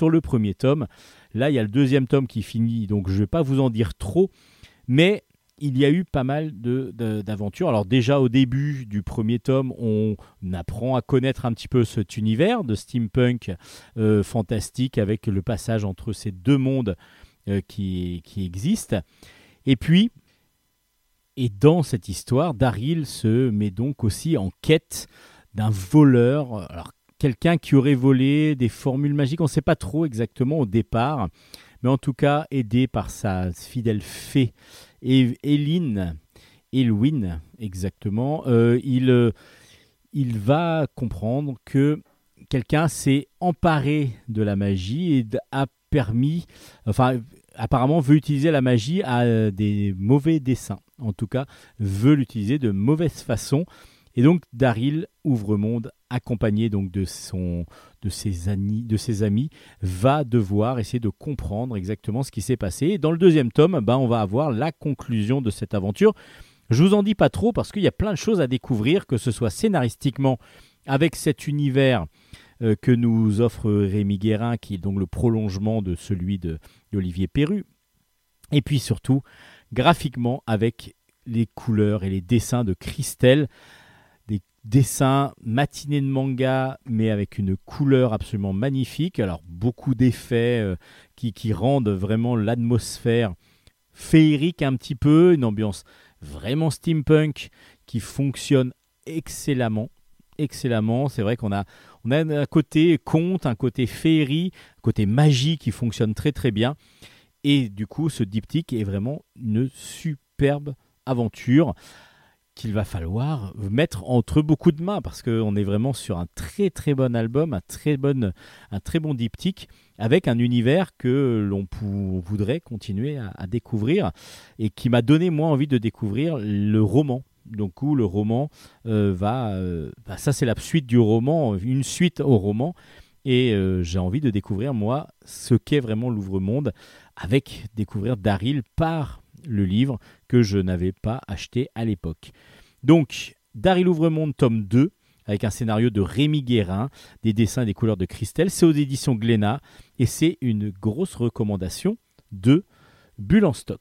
le premier tome. Là, il y a le deuxième tome qui finit, donc je ne vais pas vous en dire trop, mais il y a eu pas mal de- de- d'aventures. Alors déjà au début du premier tome, on apprend à connaître un petit peu cet univers de steampunk euh, fantastique avec le passage entre ces deux mondes euh, qui, qui existent. Et puis, et dans cette histoire, Daryl se met donc aussi en quête d'un voleur. Alors, quelqu'un qui aurait volé des formules magiques, on ne sait pas trop exactement au départ, mais en tout cas, aidé par sa fidèle fée, E- Eline, Elwin, exactement, euh, il, euh, il va comprendre que quelqu'un s'est emparé de la magie et a permis, enfin, apparemment veut utiliser la magie à des mauvais desseins. En tout cas, veut l'utiliser de mauvaise façon. Et donc Daryl Ouvremonde, accompagné donc de son de ses amis, va devoir essayer de comprendre exactement ce qui s'est passé. Et dans le deuxième tome, ben, on va avoir la conclusion de cette aventure. Je vous en dis pas trop parce qu'il y a plein de choses à découvrir, que ce soit scénaristiquement avec cet univers euh, que nous offre Rémi Guérin, qui est donc le prolongement de celui d'Olivier Perru, et puis surtout graphiquement avec les couleurs et les dessins de Christelle, des dessins matinés de manga, mais avec une couleur absolument magnifique. Alors beaucoup d'effets euh, qui, qui rendent vraiment l'atmosphère féerique un petit peu, une ambiance vraiment steampunk qui fonctionne excellemment. Excellemment, c'est vrai qu'on a, on a un côté conte, un côté féerie, un côté magie qui fonctionne très très bien. Et du coup, ce diptyque est vraiment une superbe aventure qu'il va falloir mettre entre beaucoup de mains parce qu'on est vraiment sur un très très bon album, un très bon, un très bon diptyque avec un univers que l'on voudrait continuer à, à découvrir et qui m'a donné moi envie de découvrir le roman. Donc où le roman euh, va, euh, bah, ça c'est la suite du roman, une suite au roman et euh, j'ai envie de découvrir moi ce qu'est vraiment l'ouvre-monde avec découvrir Daryl par le livre que je n'avais pas acheté à l'époque. Donc, Daryl Ouvremonde, tome 2, avec un scénario de Rémi Guérin, des dessins et des couleurs de Christelle. C'est aux éditions Glénat et c'est une grosse recommandation de Bulle en stock.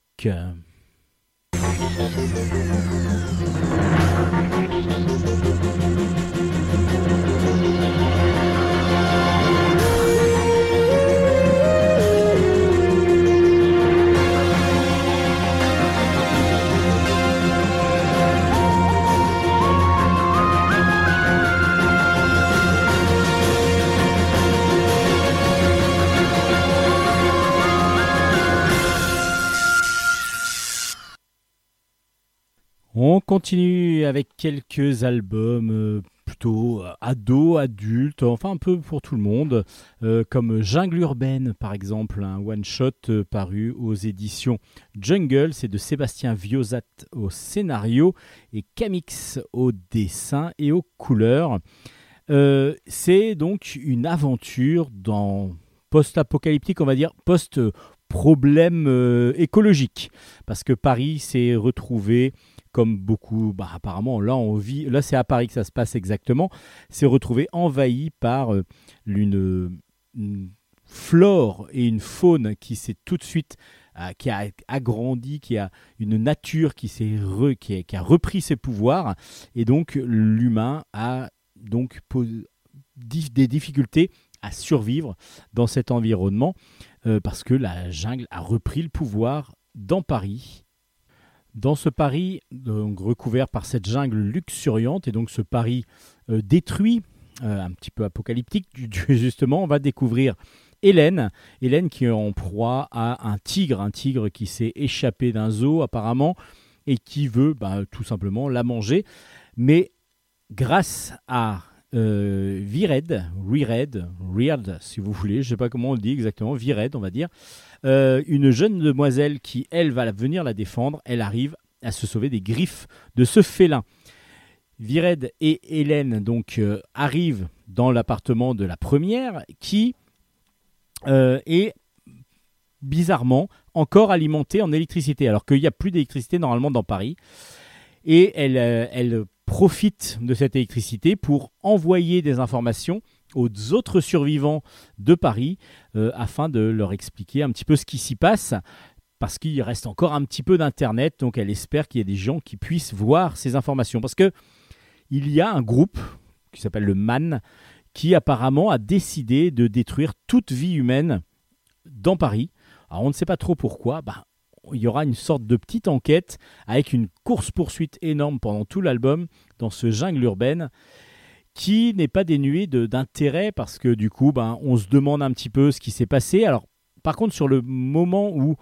On continue avec quelques albums euh, plutôt euh, ados, adultes, enfin un peu pour tout le monde, euh, comme Jungle Urbaine par exemple, un one-shot paru aux éditions Jungle, c'est de Sébastien Viozat au scénario et Camix au dessin et aux couleurs. C'est donc une aventure dans post-apocalyptique, on va dire, post-problème écologique, parce que Paris s'est retrouvé comme beaucoup, bah, apparemment, là, on vit, là, c'est à Paris que ça se passe exactement, s'est retrouvé envahi par euh, une, flore et une faune qui s'est tout de suite, euh, qui a agrandi, qui a une nature qui, s'est qui, a, repris ses pouvoirs, et donc l'humain a donc des difficultés à survivre dans cet environnement, euh, parce que la jungle a repris le pouvoir dans Paris. Dans ce Paris, donc, recouvert par cette jungle luxuriante, et donc ce Paris euh, détruit, euh, un petit peu apocalyptique, du- justement, on va découvrir Hélène. Hélène qui est en proie à un tigre, un tigre qui s'est échappé d'un zoo apparemment, et qui veut bah, tout simplement la manger. Mais grâce à euh, Vired, si vous voulez, je ne sais pas comment on le dit exactement, Vired, on va dire, euh, une jeune demoiselle qui, elle, va venir la défendre, elle arrive à se sauver des griffes de ce félin. Vired et Hélène donc euh, arrivent dans l'appartement de la première qui euh, est bizarrement encore alimentée en électricité alors qu'il n'y a plus d'électricité normalement dans Paris et elle, profite de cette électricité pour envoyer des informations aux autres survivants de Paris afin de leur expliquer un petit peu ce qui s'y passe parce qu'il reste encore un petit peu d'internet donc elle espère qu'il y ait des gens qui puissent voir ces informations parce que il y a un groupe qui s'appelle le MAN qui apparemment a décidé de détruire toute vie humaine dans Paris. Alors on ne sait pas trop pourquoi. Bah, il y aura une sorte de petite enquête avec une course-poursuite énorme pendant tout l'album dans ce jungle urbaine qui n'est pas dénué d'intérêt parce que du coup, ben, on se demande un petit peu ce qui s'est passé. Alors, par contre, sur le moment où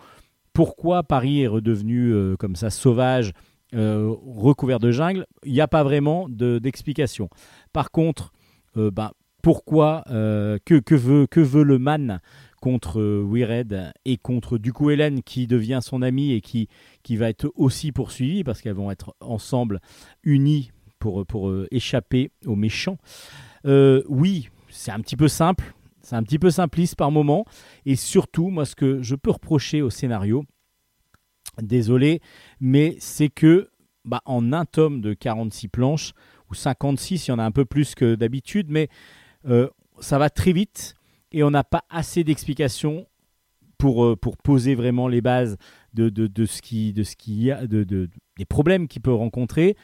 pourquoi Paris est redevenu euh, comme ça sauvage, euh, recouvert de jungle, il n'y a pas vraiment de- d'explication. Par contre, euh, ben, pourquoi, que, que, veut, que veut le man contre Wired et contre du coup Hélène qui devient son amie et qui, qui va être aussi poursuivie parce qu'elles vont être ensemble unies pour, pour euh, échapper aux méchants. Euh, oui, c'est un petit peu simple, c'est un petit peu simpliste par moment. Et surtout moi ce que je peux reprocher au scénario, désolé, mais c'est que bah, en un tome de 46 planches ou 56, il y en a un peu plus que d'habitude, mais euh, ça va très vite et on n'a pas assez d'explications pour, pour poser vraiment les bases de, de, de ce qui, a, de, de- des problèmes qu'il peut rencontrer,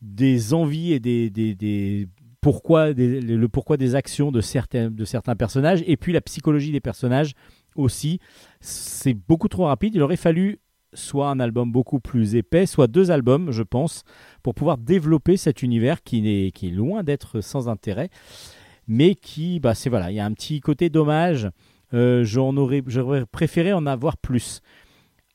des envies et des, des, pourquoi, des- le pourquoi des actions de certains, de certains personnages, et puis la psychologie des personnages aussi. C'est beaucoup trop rapide. Il aurait fallu soit un album beaucoup plus épais, soit deux albums, je pense, pour pouvoir développer cet univers qui est, qui est loin d'être sans intérêt, mais qui, bah, c'est voilà, il y a un petit côté dommage. Euh, j'en aurais, j'aurais préféré en avoir plus.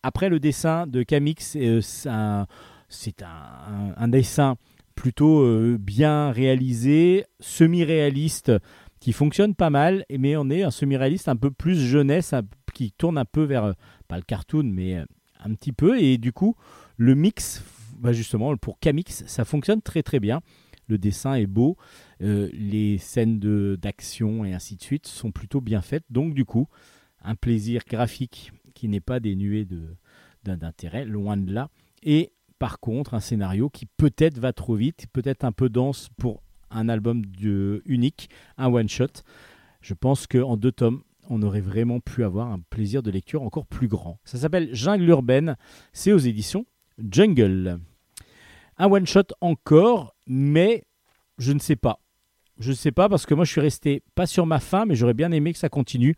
Après, le dessin de Camix, euh, c'est un, c'est un- un- dessin plutôt euh, bien réalisé, semi-réaliste, qui fonctionne pas mal, mais on est un semi-réaliste un peu plus jeunesse, un- qui tourne un peu vers, euh, pas le cartoon, mais euh, un petit peu, et du coup, le mix, bah, justement, pour Camix, ça fonctionne très très bien. Le dessin est beau, les scènes d'action et ainsi de suite sont plutôt bien faites, donc du coup, un plaisir graphique qui n'est pas dénué d'intérêt, loin de là, et par contre, un scénario qui peut-être va trop vite, peut-être un peu dense pour un album unique, un one-shot. Je pense qu'en deux tomes, on aurait vraiment pu avoir un plaisir de lecture encore plus grand. Ça s'appelle Jungle Urbaine, c'est aux éditions Jungle. Un one-shot encore, mais je ne sais pas. Je ne sais pas parce que moi je suis resté pas sur ma fin, mais j'aurais bien aimé que ça continue.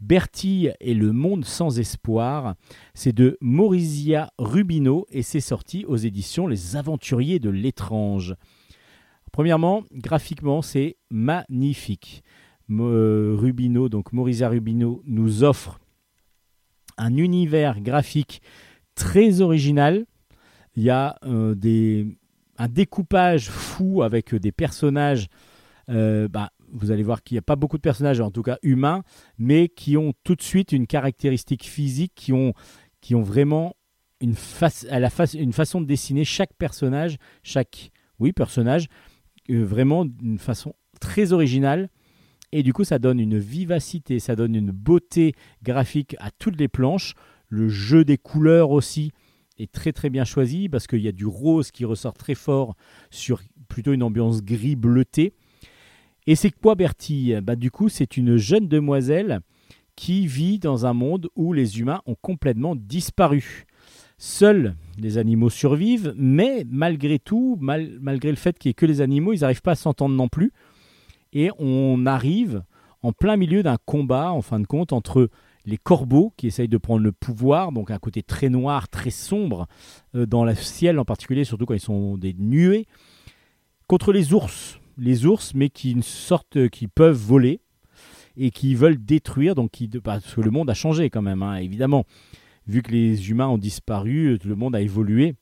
Bertille et le monde sans espoir, c'est de Maurizia Rubino et c'est sorti aux éditions Les Aventuriers de l'étrange. Premièrement, graphiquement, c'est magnifique. Euh, Rubino, donc Maurizia Rubino, nous offre un univers graphique très original. Il y a euh, un découpage fou avec des personnages. euh, bah, vous allez voir qu'il n'y a pas beaucoup de personnages, en tout cas humains, mais qui ont tout de suite une caractéristique physique, qui ont, qui ont vraiment une, face, à la face, une façon de dessiner chaque personnage, chaque oui, personnage, euh, vraiment d'une façon très originale. Et du coup, ça donne une vivacité, ça donne une beauté graphique à toutes les planches. Le jeu des couleurs aussi est très très bien choisi parce qu'il y a du rose qui ressort très fort sur plutôt une ambiance gris bleuté. Et c'est quoi Bertille bah, Du coup, c'est une jeune demoiselle qui vit dans un monde où les humains ont complètement disparu. Seuls les animaux survivent, mais malgré tout, mal- malgré le fait qu'il n'y ait que les animaux, ils n'arrivent pas à s'entendre non plus. Et on arrive en plein milieu d'un combat, en fin de compte, entre les corbeaux qui essayent de prendre le pouvoir, donc un côté très noir, très sombre euh, dans le ciel en particulier, surtout quand ils sont des nuées, contre les ours, les ours, mais qui une sorte, qui peuvent voler et qui veulent détruire, donc qui, parce que le monde a changé quand même, hein, évidemment, vu que les humains ont disparu, le monde a évolué,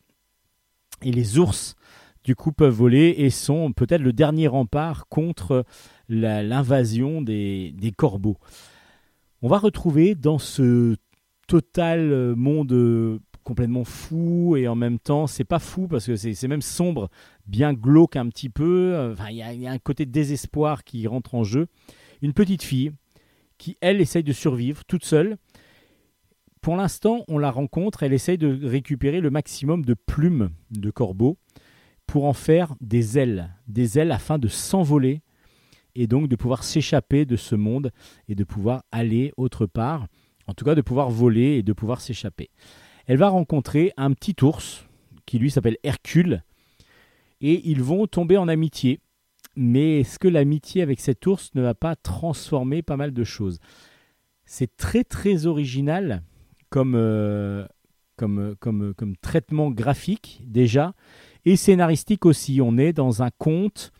et les ours, du coup, peuvent voler et sont peut-être le dernier rempart contre l'invasion des, des corbeaux. On va retrouver dans ce total euh, monde euh, complètement fou et en même temps, c'est pas fou parce que c'est même sombre, bien glauque un petit peu. euh, Enfin, il y, a- un côté désespoir qui rentre en jeu. Une petite fille qui, elle, essaye de survivre toute seule. Pour l'instant, on la rencontre, elle essaye de récupérer le maximum de plumes de corbeaux pour en faire des ailes, des ailes afin de s'envoler et donc de pouvoir s'échapper de ce monde et de pouvoir aller autre part, en tout cas de pouvoir voler et de pouvoir s'échapper. Elle va rencontrer un petit ours qui lui s'appelle Hercule et ils vont tomber en amitié. Mais est-ce que l'amitié avec cet ours ne va pas transformer pas mal de choses? C'est très très original comme, euh, comme, comme, comme traitement graphique déjà et scénaristique aussi. On est dans un conte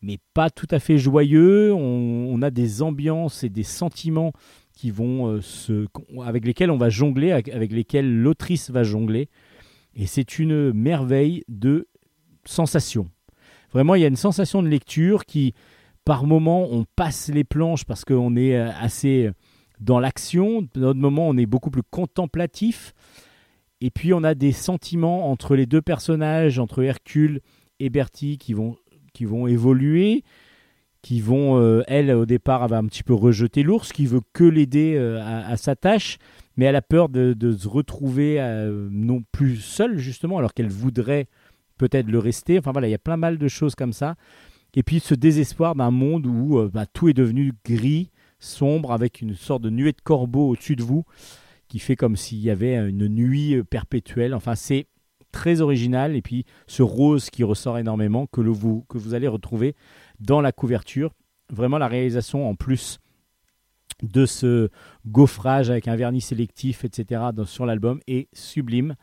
mais pas tout à fait joyeux. On, on a des ambiances et des sentiments qui vont euh, se, avec lesquels on va jongler, avec lesquels l'autrice va jongler. Et c'est une merveille de sensation. Vraiment, il y a une sensation de lecture qui, par moment, on passe les planches parce qu'on est euh, assez euh, dans l'action. D'autres moments, on est beaucoup plus contemplatif. Et puis, on a des sentiments entre les deux personnages, entre Hercule et Bertie, qui vont qui vont évoluer, qui vont, euh, elle, au départ, va un petit peu rejeter l'ours, qui veut que l'aider à, sa tâche, mais elle a peur de, se retrouver non plus seule, justement, alors qu'elle voudrait peut-être le rester. Enfin voilà, il y a plein mal de choses comme ça. Et puis ce désespoir d'un monde où euh, bah, tout est devenu gris, sombre, avec une sorte de nuée de corbeaux au-dessus de vous, qui fait comme s'il y avait une nuit euh, perpétuelle. Enfin, c'est très original et puis ce rose qui ressort énormément que, le vous, que vous allez retrouver dans la couverture. Vraiment la réalisation en plus de ce gaufrage avec un vernis sélectif, etc. dans- sur l'album est sublime.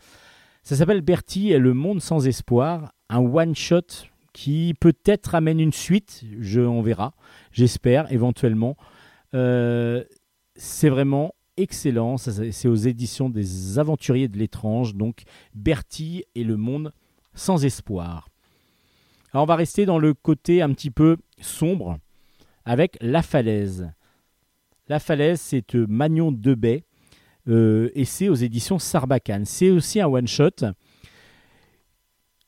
Ça s'appelle Bertie et le monde sans espoir, un one-shot qui peut-être amène une suite, je, on verra, j'espère éventuellement. Euh, c'est vraiment excellent, c'est aux éditions des Aventuriers de l'étrange, donc Bertie et le monde sans espoir. Alors on va rester dans le côté un petit peu sombre avec La Falaise. La Falaise, c'est euh, Magnon Debay euh, et c'est aux éditions Sarbacane. C'est aussi un one-shot.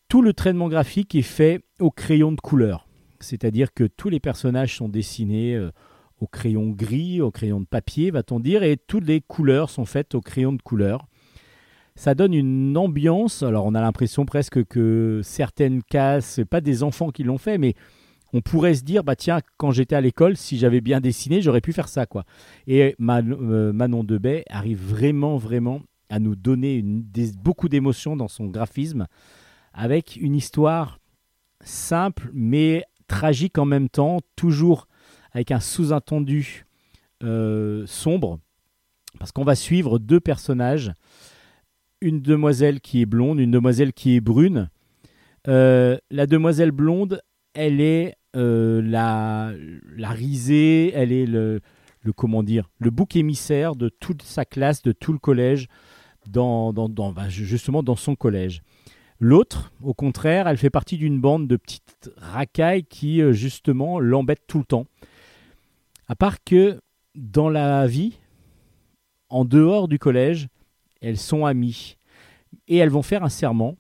Tout le traitement graphique est fait au crayon de couleur, c'est-à-dire que tous les personnages sont dessinés euh, au crayon gris, au crayon de papier, va-t-on dire, et toutes les couleurs sont faites au crayon de couleur. Ça donne une ambiance. Alors, on a l'impression presque que certaines cases, pas des enfants qui l'ont fait, mais on pourrait se dire, bah tiens, quand j'étais à l'école, si j'avais bien dessiné, j'aurais pu faire ça, quoi. Et euh, Manon Debay arrive vraiment, vraiment à nous donner beaucoup d'émotions dans son graphisme, avec une histoire simple mais tragique en même temps, toujours avec un sous-entendu euh, sombre, parce qu'on va suivre deux personnages, une demoiselle qui est blonde, une demoiselle qui est brune. Euh, la demoiselle blonde, elle est la, la risée, elle est le, comment dire, le bouc émissaire de toute sa classe, de tout le collège, dans- bah, justement dans son collège. L'autre, au contraire, elle fait partie d'une bande de petites racailles qui, euh, justement, l'embêtent tout le temps. À part que dans la vie, en dehors du collège, elles sont amies. Et elles vont faire un serment.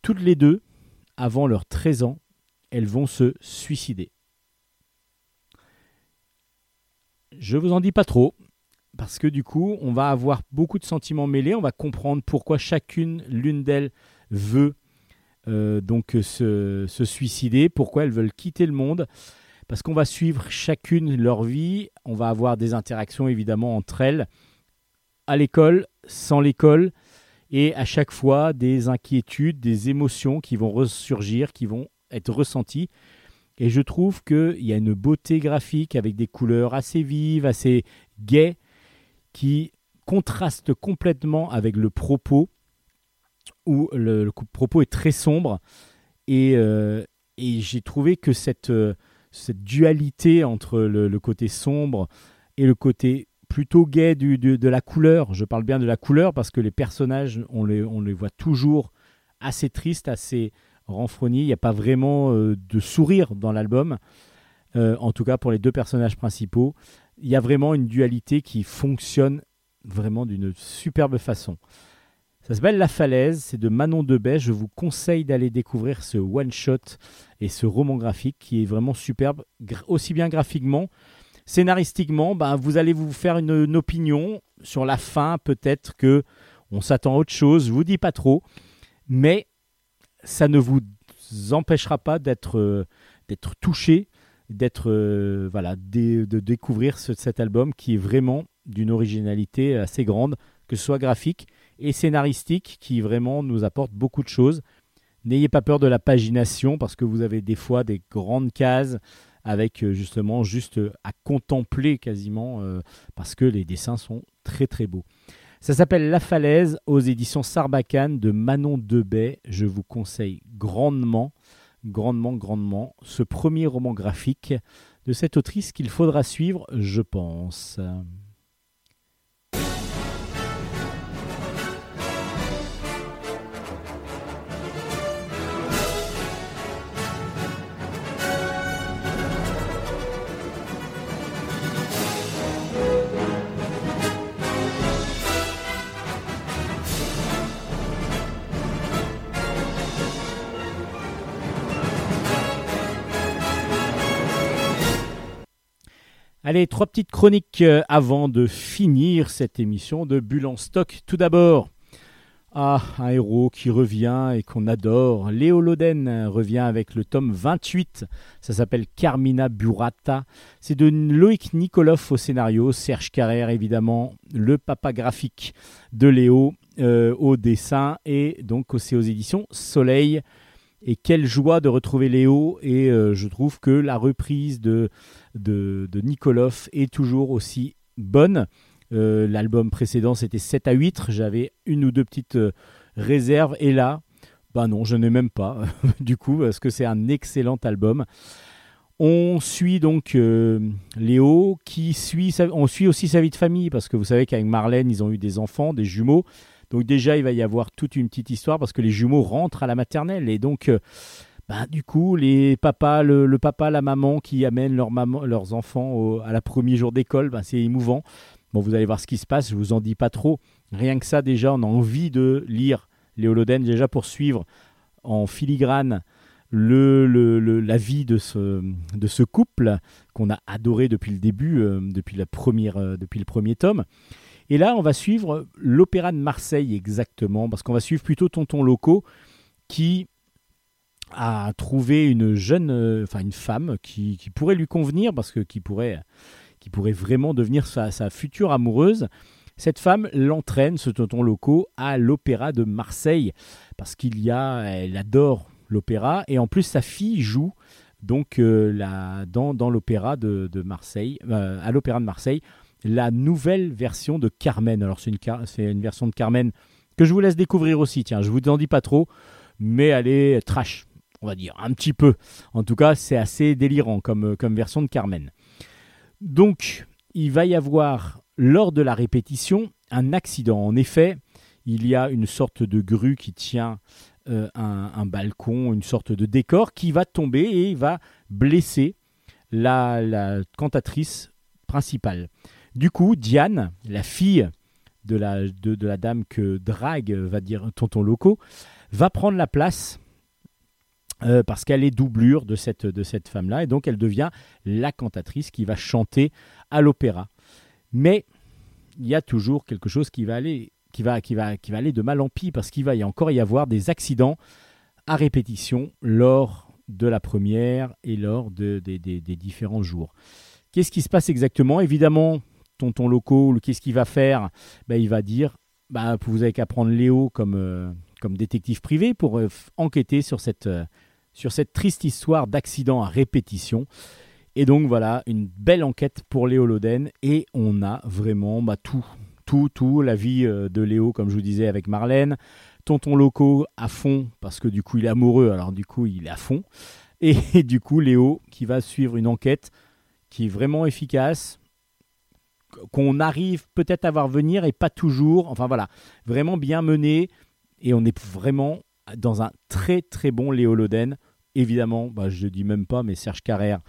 Toutes les deux, avant leurs 13 ans, elles vont se suicider. Je vous en dis pas trop, parce que du coup, on va avoir beaucoup de sentiments mêlés, on va comprendre pourquoi chacune, l'une d'elles, veut euh, donc se, se suicider, pourquoi elles veulent quitter le monde, parce qu'on va suivre chacune leur vie, on va avoir des interactions évidemment entre elles, à l'école, sans l'école, et à chaque fois des inquiétudes, des émotions qui vont ressurgir, qui vont être ressenties. Et je trouve qu'il y a une beauté graphique avec des couleurs assez vives, assez gaies, qui contrastent complètement avec le propos, où le, propos est très sombre. Et, euh, j'ai trouvé que cette, euh, dualité entre le, côté sombre et le côté plutôt gai du- de la couleur, je parle bien de la couleur parce que les personnages, on les, on les voit toujours assez tristes, assez renfrognés. Il n'y a pas vraiment euh, de sourire dans l'album, euh, en tout cas pour les deux personnages principaux. Il y a vraiment une dualité qui fonctionne vraiment d'une superbe façon. Ça s'appelle La Falaise, c'est de Manon Debay. Je vous conseille d'aller découvrir ce one-shot et ce roman graphique qui est vraiment superbe, aussi bien graphiquement. Scénaristiquement, ben, vous allez vous faire une, une opinion sur la fin, peut-être que on s'attend à autre chose, je vous dis pas trop, mais ça ne vous empêchera pas d'être euh, touché, d'être euh, voilà, de découvrir ce- cet album qui est vraiment d'une originalité assez grande, que ce soit graphique et scénaristique, qui vraiment nous apporte beaucoup de choses. N'ayez pas peur de la pagination parce que vous avez des fois des grandes cases avec euh, justement juste à contempler quasiment parce que les dessins sont très très beaux. Ça s'appelle La Falaise aux éditions Sarbacane de Manon Debay. Je vous conseille grandement, grandement, grandement ce premier roman graphique de cette autrice qu'il faudra suivre, je pense. Allez, trois petites chroniques euh, avant de finir cette émission de Bulle stock. Tout d'abord, ah, un héros qui revient et qu'on adore. Léo Loden revient avec le tome 28. Ça s'appelle Carmina Burrata. C'est de Loïc Nikolov au scénario. Serge Carrère, évidemment, le papa graphique de Léo euh, au dessin. Et donc, c'est aux éditions Soleil. Et quelle joie de retrouver Léo. Et euh, je trouve que la reprise de, de, de Nikolov est toujours aussi bonne. Euh, L'album précédent, c'était 7 à 8. J'avais une ou deux petites euh, réserves. Et là, bah non, je n'ai même pas, du coup, parce que c'est un excellent album. On suit donc euh, Léo, qui suit, on suit aussi sa vie de famille, parce que vous savez qu'avec Marlène, ils ont eu des enfants, des jumeaux. Donc déjà, il va y avoir toute une petite histoire, parce que les jumeaux rentrent à la maternelle. Et donc, bah, du coup, les papas, le, papa, la maman qui amènent leurs enfants à la premier jour d'école, bah, c'est émouvant. Bon, vous allez voir ce qui se passe, je vous en dis pas trop. Rien que ça, déjà, on a envie de lire Léo Loden, déjà pour suivre en filigrane le, la vie de ce, couple qu'on a adoré depuis le début, euh, depuis, euh, depuis le premier tome. Et là, on va suivre l'Opéra de Marseille exactement, parce qu'on va suivre plutôt Tonton Loco qui a trouvé une jeune, euh, enfin une femme qui, pourrait lui convenir, parce que qui pourrait, qui pourrait vraiment devenir sa, future amoureuse. Cette femme l'entraîne, ce tonton Loco, à l'Opéra de Marseille, parce qu'il y a, elle adore l'opéra, et en plus sa fille joue donc euh, la, dans, l'opéra de, Marseille, euh, à l'Opéra de Marseille, la nouvelle version de Carmen. Alors c'est une, c'est une version de Carmen que je vous laisse découvrir aussi. Tiens, je vous en dis pas trop, mais elle est trash, on va dire, un petit peu. En tout cas, c'est assez délirant comme, comme version de Carmen. Donc, il va y avoir, lors de la répétition, un accident. En effet, il y a une sorte de grue qui tient euh, un, balcon, une sorte de décor qui va tomber et va blesser la, cantatrice principale. Du coup, Diane, la fille de la, de, de la dame que drague, va dire tonton Loco, va prendre la place euh, parce qu'elle est doublure de cette, de cette femme-là et donc elle devient la cantatrice qui va chanter à l'opéra. Mais il y a toujours quelque chose qui va aller, qui va, qui va, qui va aller de mal en pis parce qu'il va y encore y avoir des accidents à répétition lors de la première et lors de- des- des- différents jours. Qu'est-ce qui se passe exactement? Évidemment, tonton Loco, qu'est-ce qu'il va faire? Ben, Il va dire bah, vous avez qu'à prendre Léo comme, euh, comme détective privé pour euh, enquêter sur cette, sur cette triste histoire d'accident à répétition. Et donc voilà, une belle enquête pour Léo Loden. Et on a vraiment bah, tout, tout, tout. La vie euh, de Léo, comme je vous disais, avec Marlène. Tonton Loco à fond, parce que du coup il est amoureux, alors du coup il est à fond. Et, du coup Léo qui va suivre une enquête qui est vraiment efficace, qu'on arrive peut-être à voir venir et pas toujours. Enfin voilà, vraiment bien mené. Et on est vraiment dans un très très bon Léo Loden. Évidemment, bah, je ne dis même pas, mais Serge Carrère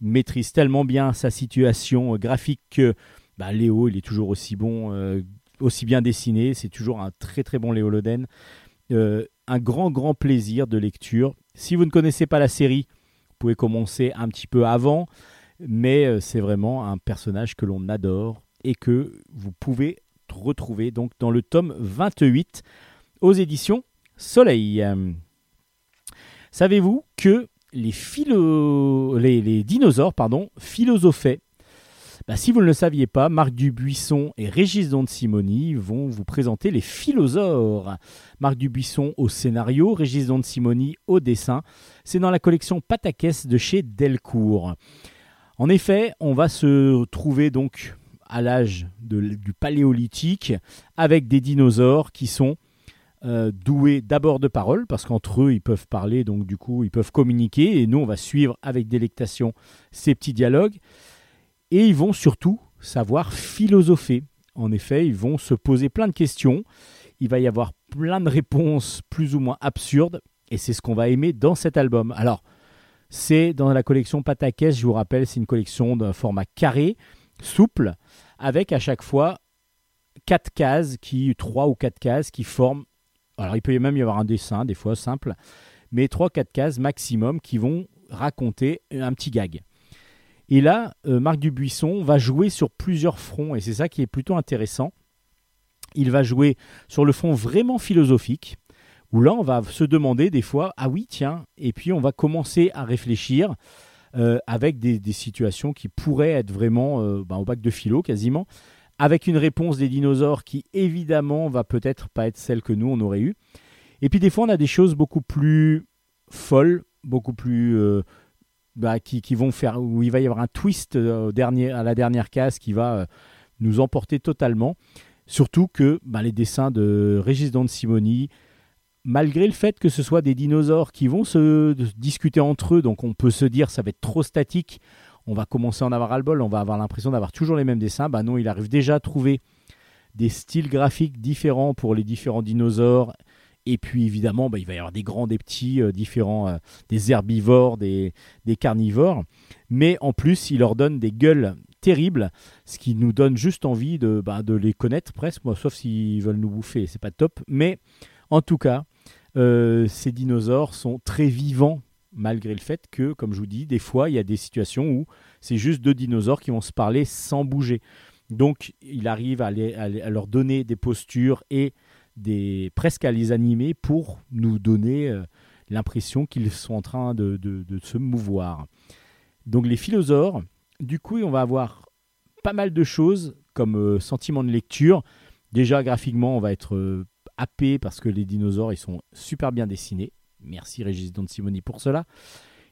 maîtrise tellement bien sa situation euh, graphique que bah, Léo, il est toujours aussi bon, euh, aussi bien dessiné. C'est toujours un très très bon Léo Loden. Euh, un grand grand plaisir de lecture. Si vous ne connaissez pas la série, vous pouvez commencer un petit peu avant, mais c'est vraiment un personnage que l'on adore et que vous pouvez retrouver donc dans le tome 28 aux éditions Soleil. Euh, Savez-vous que les, philo- les, dinosaures pardon, philosophaient? Bah, Si vous ne le saviez pas, Marc Dubuisson et Régis Simoni vont vous présenter les philosaures. Marc Dubuisson au scénario, Régis Simoni au dessin. C'est dans la collection Patakès de chez Delcourt. En effet, on va se trouver donc à l'âge du paléolithique avec des dinosaures qui sont euh, doués d'abord de parole parce qu'entre eux ils peuvent parler donc du coup ils peuvent communiquer et nous on va suivre avec délectation ces petits dialogues et ils vont surtout savoir philosopher. En effet, ils vont se poser plein de questions, il va y avoir plein de réponses plus ou moins absurdes et c'est ce qu'on va aimer dans cet album. Alors, c'est dans la collection Patakès, je vous rappelle, c'est une collection d'un format carré, souple, avec à chaque fois quatre cases, qui trois ou quatre cases qui forment. Alors il peut même y avoir un dessin, des fois simple, mais trois quatre cases maximum qui vont raconter un petit gag. Et là, euh, Marc Dubuisson va jouer sur plusieurs fronts, et c'est ça qui est plutôt intéressant. Il va jouer sur le front vraiment philosophique, où là, on va se demander des fois, ah oui, tiens, et puis on va commencer à réfléchir euh, avec des, des situations qui pourraient être vraiment euh, ben, au bac de philo quasiment, avec une réponse des dinosaures qui évidemment va peut-être pas être celle que nous on aurait eue. Et puis des fois on a des choses beaucoup plus folles, beaucoup plus euh, bah, qui, vont faire où il va y avoir un twist euh, au dernier, à la dernière case qui va euh, nous emporter totalement. Surtout que bah, les dessins de Régis Simoni, malgré le fait que ce soit des dinosaures qui vont se discuter entre eux, donc on peut se dire ça va être trop statique, on va commencer à en avoir ras le bol, on va avoir l'impression d'avoir toujours les mêmes dessins. Bah non, il arrive déjà à trouver des styles graphiques différents pour les différents dinosaures. Et puis évidemment, bah, il va y avoir des grands, des petits, euh, différents, euh, des herbivores, des, des carnivores. Mais en plus, il leur donne des gueules terribles, ce qui nous donne juste envie de, bah, de les connaître presque, moi, sauf s'ils veulent nous bouffer, c'est pas top. Mais en tout cas, euh, ces dinosaures sont très vivants, malgré le fait que, comme je vous dis, des fois, il y a des situations où c'est juste deux dinosaures qui vont se parler sans bouger. Donc, il arrive à, leur donner des postures et presque à les animer pour nous donner euh, l'impression qu'ils sont en train de, se mouvoir. Donc, les philosaures, du coup, on va avoir pas mal de choses comme euh, sentiment de lecture. Déjà, graphiquement, on va être euh, happé parce que les dinosaures, ils sont super bien dessinés. Merci Régis Don Simoni pour cela.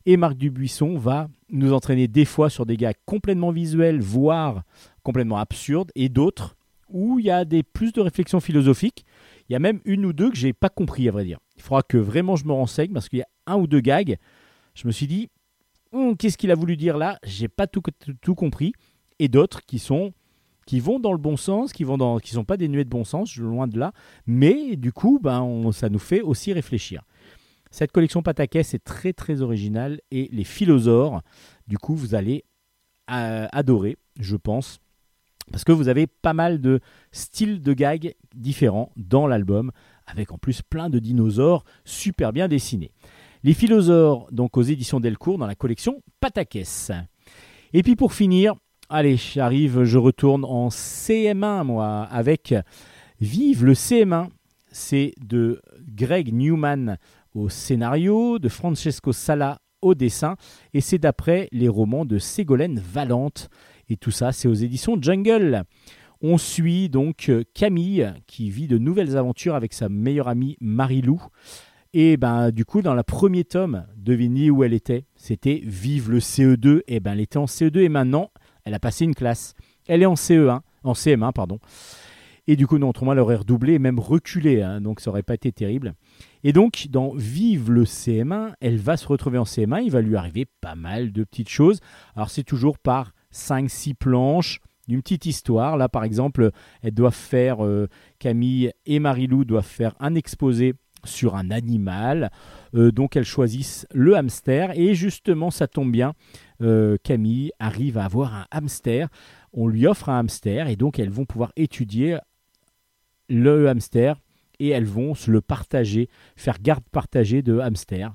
Et Marc Dubuisson va nous entraîner des fois sur des gags complètement visuels, voire complètement absurdes, et d'autres où il y a des plus de réflexions philosophiques. Il y a même une ou deux que j'ai pas compris, à vrai dire. Il faudra que vraiment je me renseigne parce qu'il y a un ou deux gags. Je me suis dit, Hum, qu'est-ce qu'il a voulu dire là? J'ai pas tout, compris. Et d'autres qui sont qui vont dans le bon sens, qui vont dans, qui sont pas dénués de bon sens, loin de là. Mais du coup, ben, ça nous fait aussi réfléchir. Cette collection Patakès est très très originale et les philosaures, du coup, vous allez euh, adorer, je pense, parce que vous avez pas mal de styles de gags différents dans l'album, avec en plus plein de dinosaures super bien dessinés. Les philosaures, donc aux éditions Delcourt, dans la collection Patakès. Et puis pour finir, allez, j'arrive, je retourne en CM1, moi, avec Vive le CM1. C'est de Greg Newman au scénario, de Francesco Sala au dessin, et c'est d'après les romans de Ségolène Valente. Et tout ça, c'est aux éditions Jungle. On suit donc euh, Camille qui vit de nouvelles aventures avec sa meilleure amie Marilou. Et ben du coup, dans le premier tome, devinez où elle était C'était Vive le CE2. Et ben elle était en CE2 et maintenant, elle a passé une classe. Elle est en CE1, en CM1, pardon. Et du coup, non, autrement, elle aurait redoublé et même reculé, hein, donc ça aurait pas été terrible. Et donc, dans Vive le CM1, elle va se retrouver en CM1, il va lui arriver pas mal de petites choses. Alors, c'est toujours par 5-6 planches, d'une petite histoire. Là, par exemple, elles doivent faire, euh, Camille et Marilou doivent faire un exposé sur un animal. Euh, donc, elles choisissent le hamster. Et justement, ça tombe bien, euh, Camille arrive à avoir un hamster. On lui offre un hamster et donc elles vont pouvoir étudier le hamster et elles vont se le partager, faire garde partagée de hamster.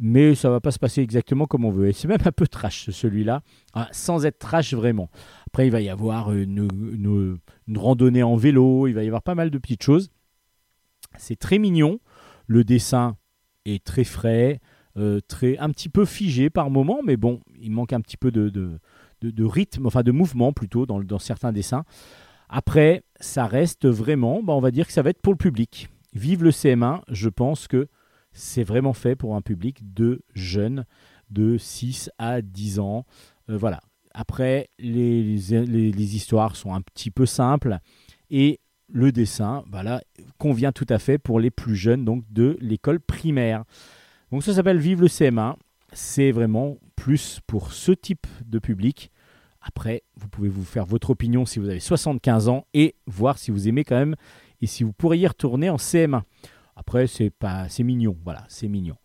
Mais ça va pas se passer exactement comme on veut. Et c'est même un peu trash celui-là, Ah, sans être trash vraiment. Après, il va y avoir une, randonnée en vélo, il va y avoir pas mal de petites choses. C'est très mignon. Le dessin est très frais, euh, un petit peu figé par moment, mais bon, il manque un petit peu de, rythme, enfin de mouvement plutôt dans certains dessins. Après, ça reste vraiment, bah, on va dire que ça va être pour le public. Vive le CM1, je pense que c'est vraiment fait pour un public de jeunes de 6 à 10 ans. Euh, voilà. Après, les, histoires sont un petit peu simples et le dessin voilà, convient tout à fait pour les plus jeunes donc de l'école primaire. Donc ça s'appelle Vive le CM1. C'est vraiment plus pour ce type de public. Après, vous pouvez vous faire votre opinion si vous avez 75 ans et voir si vous aimez quand même et si vous pourriez retourner en CM1. Après, c'est pas, c'est mignon, voilà, c'est mignon.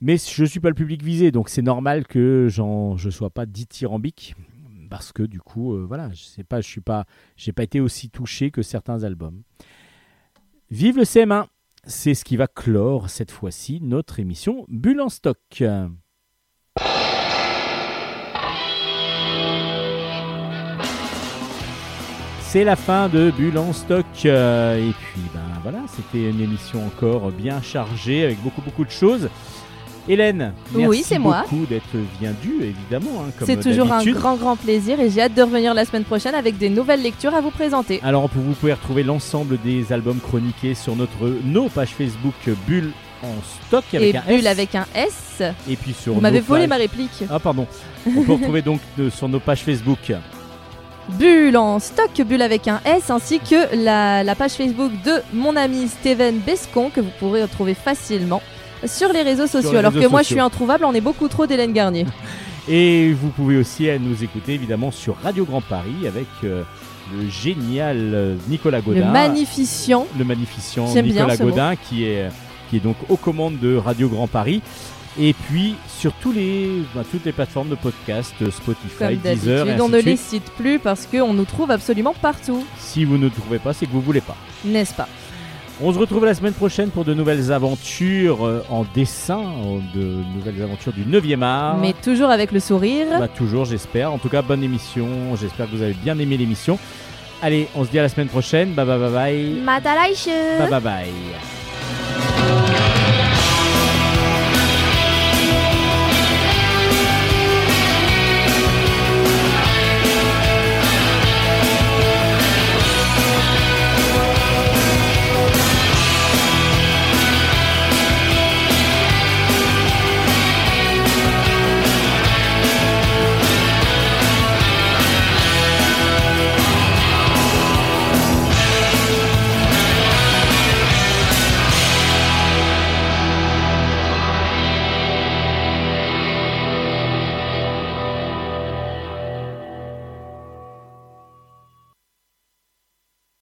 Mais je suis pas le public visé, donc c'est normal que je sois pas dithyrambique parce que du coup, euh, voilà, je sais pas, je suis pas, j'ai pas été aussi touché que certains albums. Vive le CM1, c'est ce qui va clore cette fois-ci notre émission Bulle en stock. C'est la fin de Bulle en stock. euh, et puis, ben voilà, c'était une émission encore bien chargée avec beaucoup, beaucoup de choses. Hélène, merci Oui, c'est moi. beaucoup d'être viendue, évidemment. hein, comme C'est toujours un grand, grand plaisir et j'ai hâte de revenir la semaine prochaine avec des nouvelles lectures à vous présenter. Alors, vous pouvez retrouver l'ensemble des albums chroniqués sur notre, nos pages Facebook Bulle en stock avec et un Bulle S. avec un S. Et puis sur Vous m'avez volé pages- ma réplique. Ah pardon. On peut retrouver donc de- sur nos pages Facebook Bulle en stock, Bulle avec un S, ainsi que la, la page Facebook de mon ami Steven Bescon que vous pourrez retrouver facilement sur les réseaux sociaux. les Alors réseaux que moi je suis introuvable, on est beaucoup trop d'Hélène Garnier. Et vous pouvez aussi nous écouter évidemment sur Radio Grand Paris avec euh, le génial euh, Nicolas Le Godin. magnificent. le J'aime bien Nicolas mot. Godin qui est, qui est donc aux commandes de Radio Grand Paris. Et puis sur tous les, bah, toutes les plateformes de podcast, euh, Spotify, Comme Deezer, et on de ne les cite plus parce qu'on nous trouve absolument partout, Si vous ne trouvez pas, c'est que vous voulez pas. n'est-ce pas? On se retrouve la semaine prochaine pour de nouvelles aventures euh, en dessin, de nouvelles aventures du 9e art. Mais toujours avec le sourire. Bah, toujours, j'espère. En tout cas, bonne émission. J'espère que vous avez bien aimé l'émission. Allez, on se dit à la semaine prochaine. Bye bye bye bye. Bye bye bye.